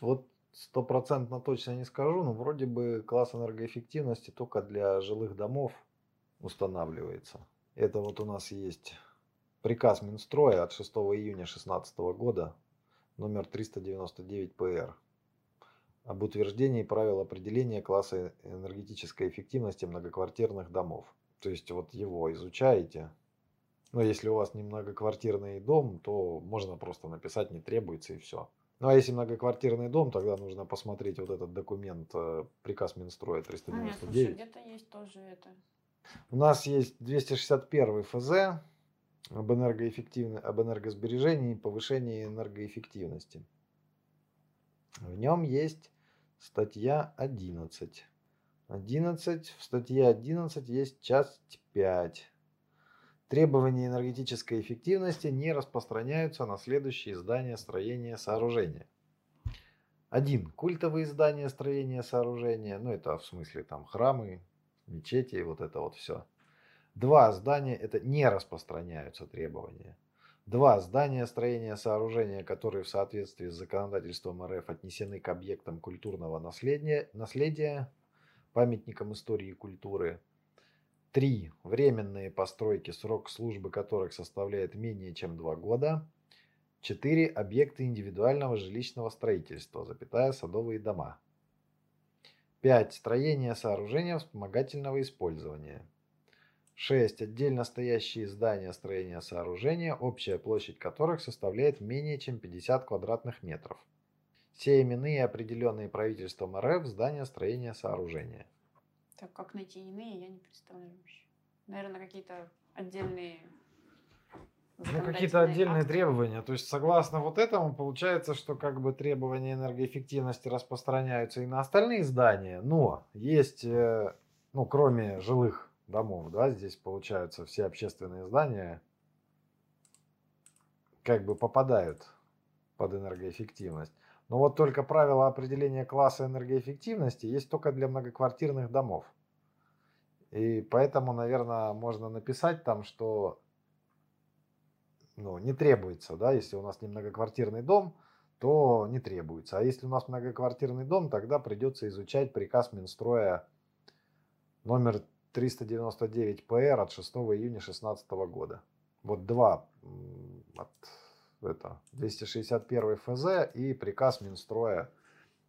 [SPEAKER 1] вот стопроцентно точно не скажу, но вроде бы класс энергоэффективности только для жилых домов устанавливается. Это вот у нас есть приказ Минстроя от 6 июня 2016 года, номер 399 ПР, об утверждении правил определения класса энергетической эффективности многоквартирных домов. То есть вот его изучаете. Но если у вас не многоквартирный дом, то можно просто написать не требуется и все. Ну а если многоквартирный дом, тогда нужно посмотреть вот этот документ, э, приказ Минстроя 399. А,
[SPEAKER 2] слушай, где-то есть тоже это
[SPEAKER 1] у нас есть 261 ФЗ об, энергоэффективно, об энергосбережении и повышении энергоэффективности. В нем есть статья 11. 11. В статье 11 есть часть 5. Требования энергетической эффективности не распространяются на следующие здания, строения, сооружения. Один. Культовые здания, строения, сооружения. Ну, это в смысле там храмы, мечети вот это вот все. Два здания, это не распространяются требования. Два здания, строения, сооружения, которые в соответствии с законодательством РФ отнесены к объектам культурного наследия, наследия памятникам истории и культуры. 3. Временные постройки, срок службы которых составляет менее чем 2 года. 4. Объекты индивидуального жилищного строительства, запятая садовые дома. 5. Строение сооружения вспомогательного использования. 6. Отдельно стоящие здания строения сооружения, общая площадь которых составляет менее чем 50 квадратных метров. Все именные определенные правительством РФ здания строения сооружения.
[SPEAKER 2] Так как найти иные, я не представляю вообще. Наверное, какие-то отдельные
[SPEAKER 1] ну, какие-то отдельные акты. требования. То есть, согласно вот этому, получается, что как бы требования энергоэффективности распространяются и на остальные здания, но есть, э, ну, кроме жилых домов, да, здесь получаются все общественные здания как бы попадают под энергоэффективность. Но вот только правило определения класса энергоэффективности есть только для многоквартирных домов. И поэтому, наверное, можно написать там, что ну, не требуется, да, если у нас не многоквартирный дом, то не требуется. А если у нас многоквартирный дом, тогда придется изучать приказ Минстроя номер 399 ПР от 6 июня 2016 года. Вот два от это 261 ФЗ и приказ Минстроя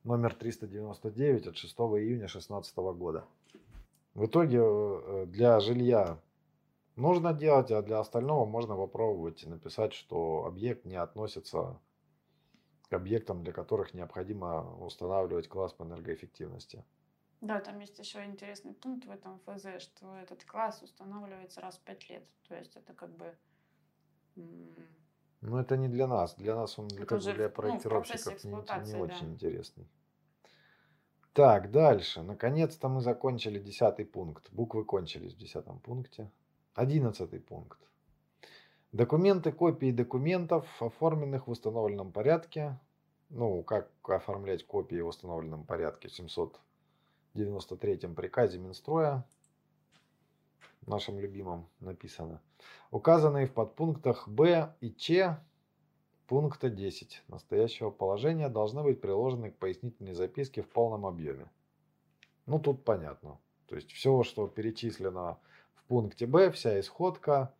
[SPEAKER 1] номер 399 от 6 июня 2016 года. В итоге э, для жилья нужно делать, а для остального можно попробовать написать, что объект не относится к объектам, для которых необходимо устанавливать класс по энергоэффективности.
[SPEAKER 2] Да, там есть еще интересный пункт в этом ФЗ, что этот класс устанавливается раз в пять лет. То есть это как бы...
[SPEAKER 1] Ну, это не для нас. Для нас он для, как бы для ну, проектировщиков ну, не, не да. очень интересный. Так, дальше. Наконец-то мы закончили десятый пункт. Буквы кончились в десятом пункте. Одиннадцатый пункт. Документы, копии документов, оформленных в установленном порядке. Ну, как оформлять копии в установленном порядке? 793 приказе Минстроя, нашим любимым написано. Указанные в подпунктах Б и Ч пункта 10 настоящего положения должны быть приложены к пояснительной записке в полном объеме. Ну, тут понятно. То есть все, что перечислено в пункте Б, вся исходка,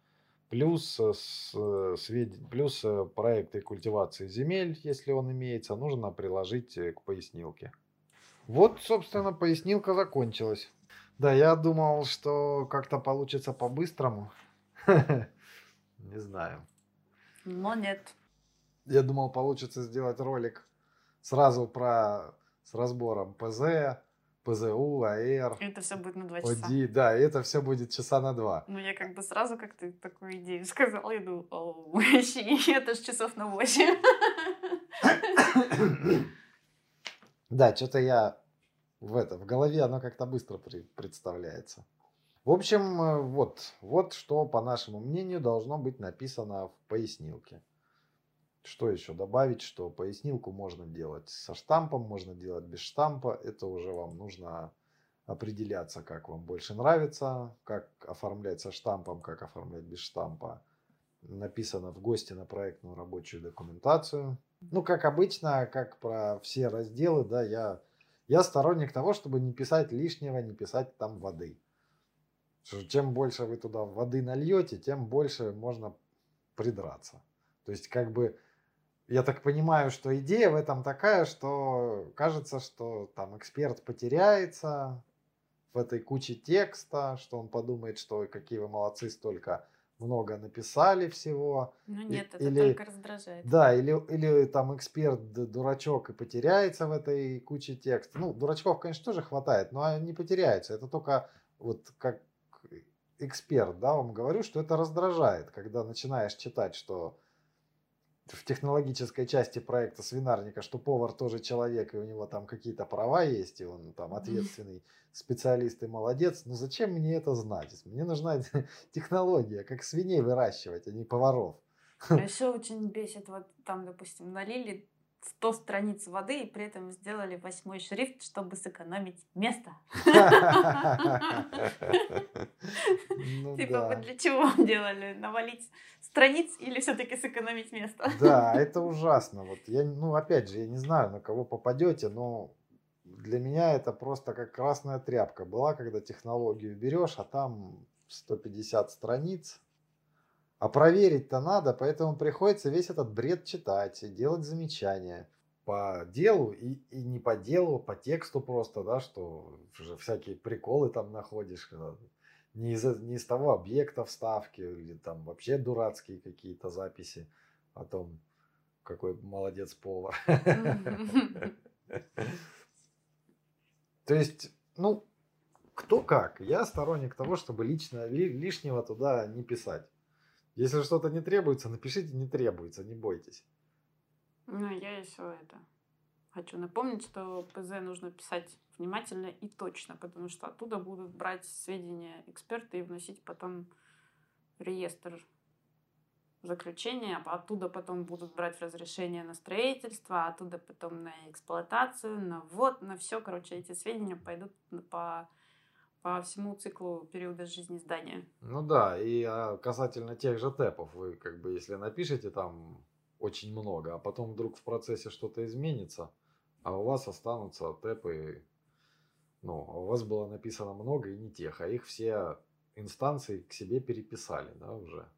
[SPEAKER 1] плюс, э, э, свед... плюс э, проекты культивации земель, если он имеется, нужно приложить к пояснилке. Вот, собственно, пояснилка закончилась. Да, я думал, что как-то получится по-быстрому. Не знаю.
[SPEAKER 2] Но нет.
[SPEAKER 1] Я думал, получится сделать ролик сразу про с разбором ПЗ, ПЗУ, АР.
[SPEAKER 2] Это все будет на два часа.
[SPEAKER 1] ОДИ, да, это все будет часа на два.
[SPEAKER 2] Ну, я как бы сразу, как ты такую идею сказал, я думаю, о, это же часов на восемь.
[SPEAKER 1] Да, что-то я в это, в голове оно как-то быстро при, представляется. В общем, э, вот, вот что, по нашему мнению, должно быть написано в пояснилке. Что еще добавить, что пояснилку можно делать со штампом, можно делать без штампа. Это уже вам нужно определяться, как вам больше нравится, как оформлять со штампом, как оформлять без штампа. Написано в гости на проектную рабочую документацию. Ну, как обычно, как про все разделы, да, я, я сторонник того, чтобы не писать лишнего, не писать там воды. Чем больше вы туда воды нальете, тем больше можно придраться. То есть, как бы, я так понимаю, что идея в этом такая, что кажется, что там эксперт потеряется в этой куче текста, что он подумает, что какие вы молодцы, столько много написали всего.
[SPEAKER 2] Ну нет, это или, только раздражает.
[SPEAKER 1] Да, или, или там эксперт дурачок и потеряется в этой куче текста. Ну, дурачков, конечно, тоже хватает, но они потеряются. Это только вот как эксперт, да, вам говорю, что это раздражает, когда начинаешь читать, что в технологической части проекта свинарника, что повар тоже человек, и у него там какие-то права есть, и он там ответственный специалист и молодец. Но зачем мне это знать? Мне нужна технология, как свиней выращивать, а не поваров.
[SPEAKER 2] А еще очень бесит, вот там, допустим, налили 100 страниц воды и при этом сделали восьмой шрифт, чтобы сэкономить место. Ну типа вы для чего делали? Навалить страниц или все-таки сэкономить место?
[SPEAKER 1] Да, это ужасно. Вот я, ну, опять же, я не знаю, на кого попадете, но для меня это просто как красная тряпка была, когда технологию берешь, а там 150 страниц. А проверить-то надо, поэтому приходится весь этот бред читать и делать замечания по делу и, и не по делу, по тексту просто, да, что уже всякие приколы там находишь, не из, не из того объекта вставки или там вообще дурацкие какие-то записи о том, какой молодец повар. То есть, ну, кто как. Я сторонник того, чтобы лично лишнего туда не писать. Если что-то не требуется, напишите не требуется, не бойтесь.
[SPEAKER 2] Ну, я еще это хочу напомнить, что ПЗ нужно писать внимательно и точно, потому что оттуда будут брать сведения эксперты и вносить потом реестр заключения, а оттуда потом будут брать разрешение на строительство, а оттуда потом на эксплуатацию, на ввод, на все. Короче, эти сведения пойдут по по всему циклу периода жизни здания.
[SPEAKER 1] Ну да, и а, касательно тех же тэпов, вы как бы если напишете там очень много, а потом вдруг в процессе что-то изменится, а у вас останутся тэпы, ну, а у вас было написано много и не тех, а их все инстанции к себе переписали, да, уже.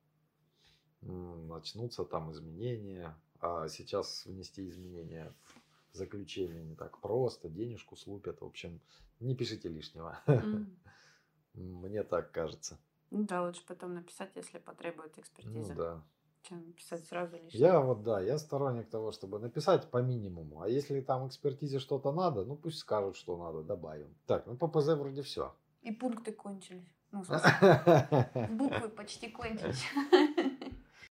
[SPEAKER 1] Начнутся там изменения, а сейчас внести изменения в заключение не так просто, денежку слупят, в общем, не пишите лишнего. Mm. Мне так кажется.
[SPEAKER 2] Ну да, лучше потом написать, если потребует экспертиза.
[SPEAKER 1] Ну да.
[SPEAKER 2] Чем писать сразу лишнее.
[SPEAKER 1] Я вот, да, я сторонник того, чтобы написать по минимуму. А если там экспертизе что-то надо, ну пусть скажут, что надо, добавим. Так, ну по ПЗ вроде все.
[SPEAKER 2] И пункты кончились. Ну, в смысле, буквы почти кончились.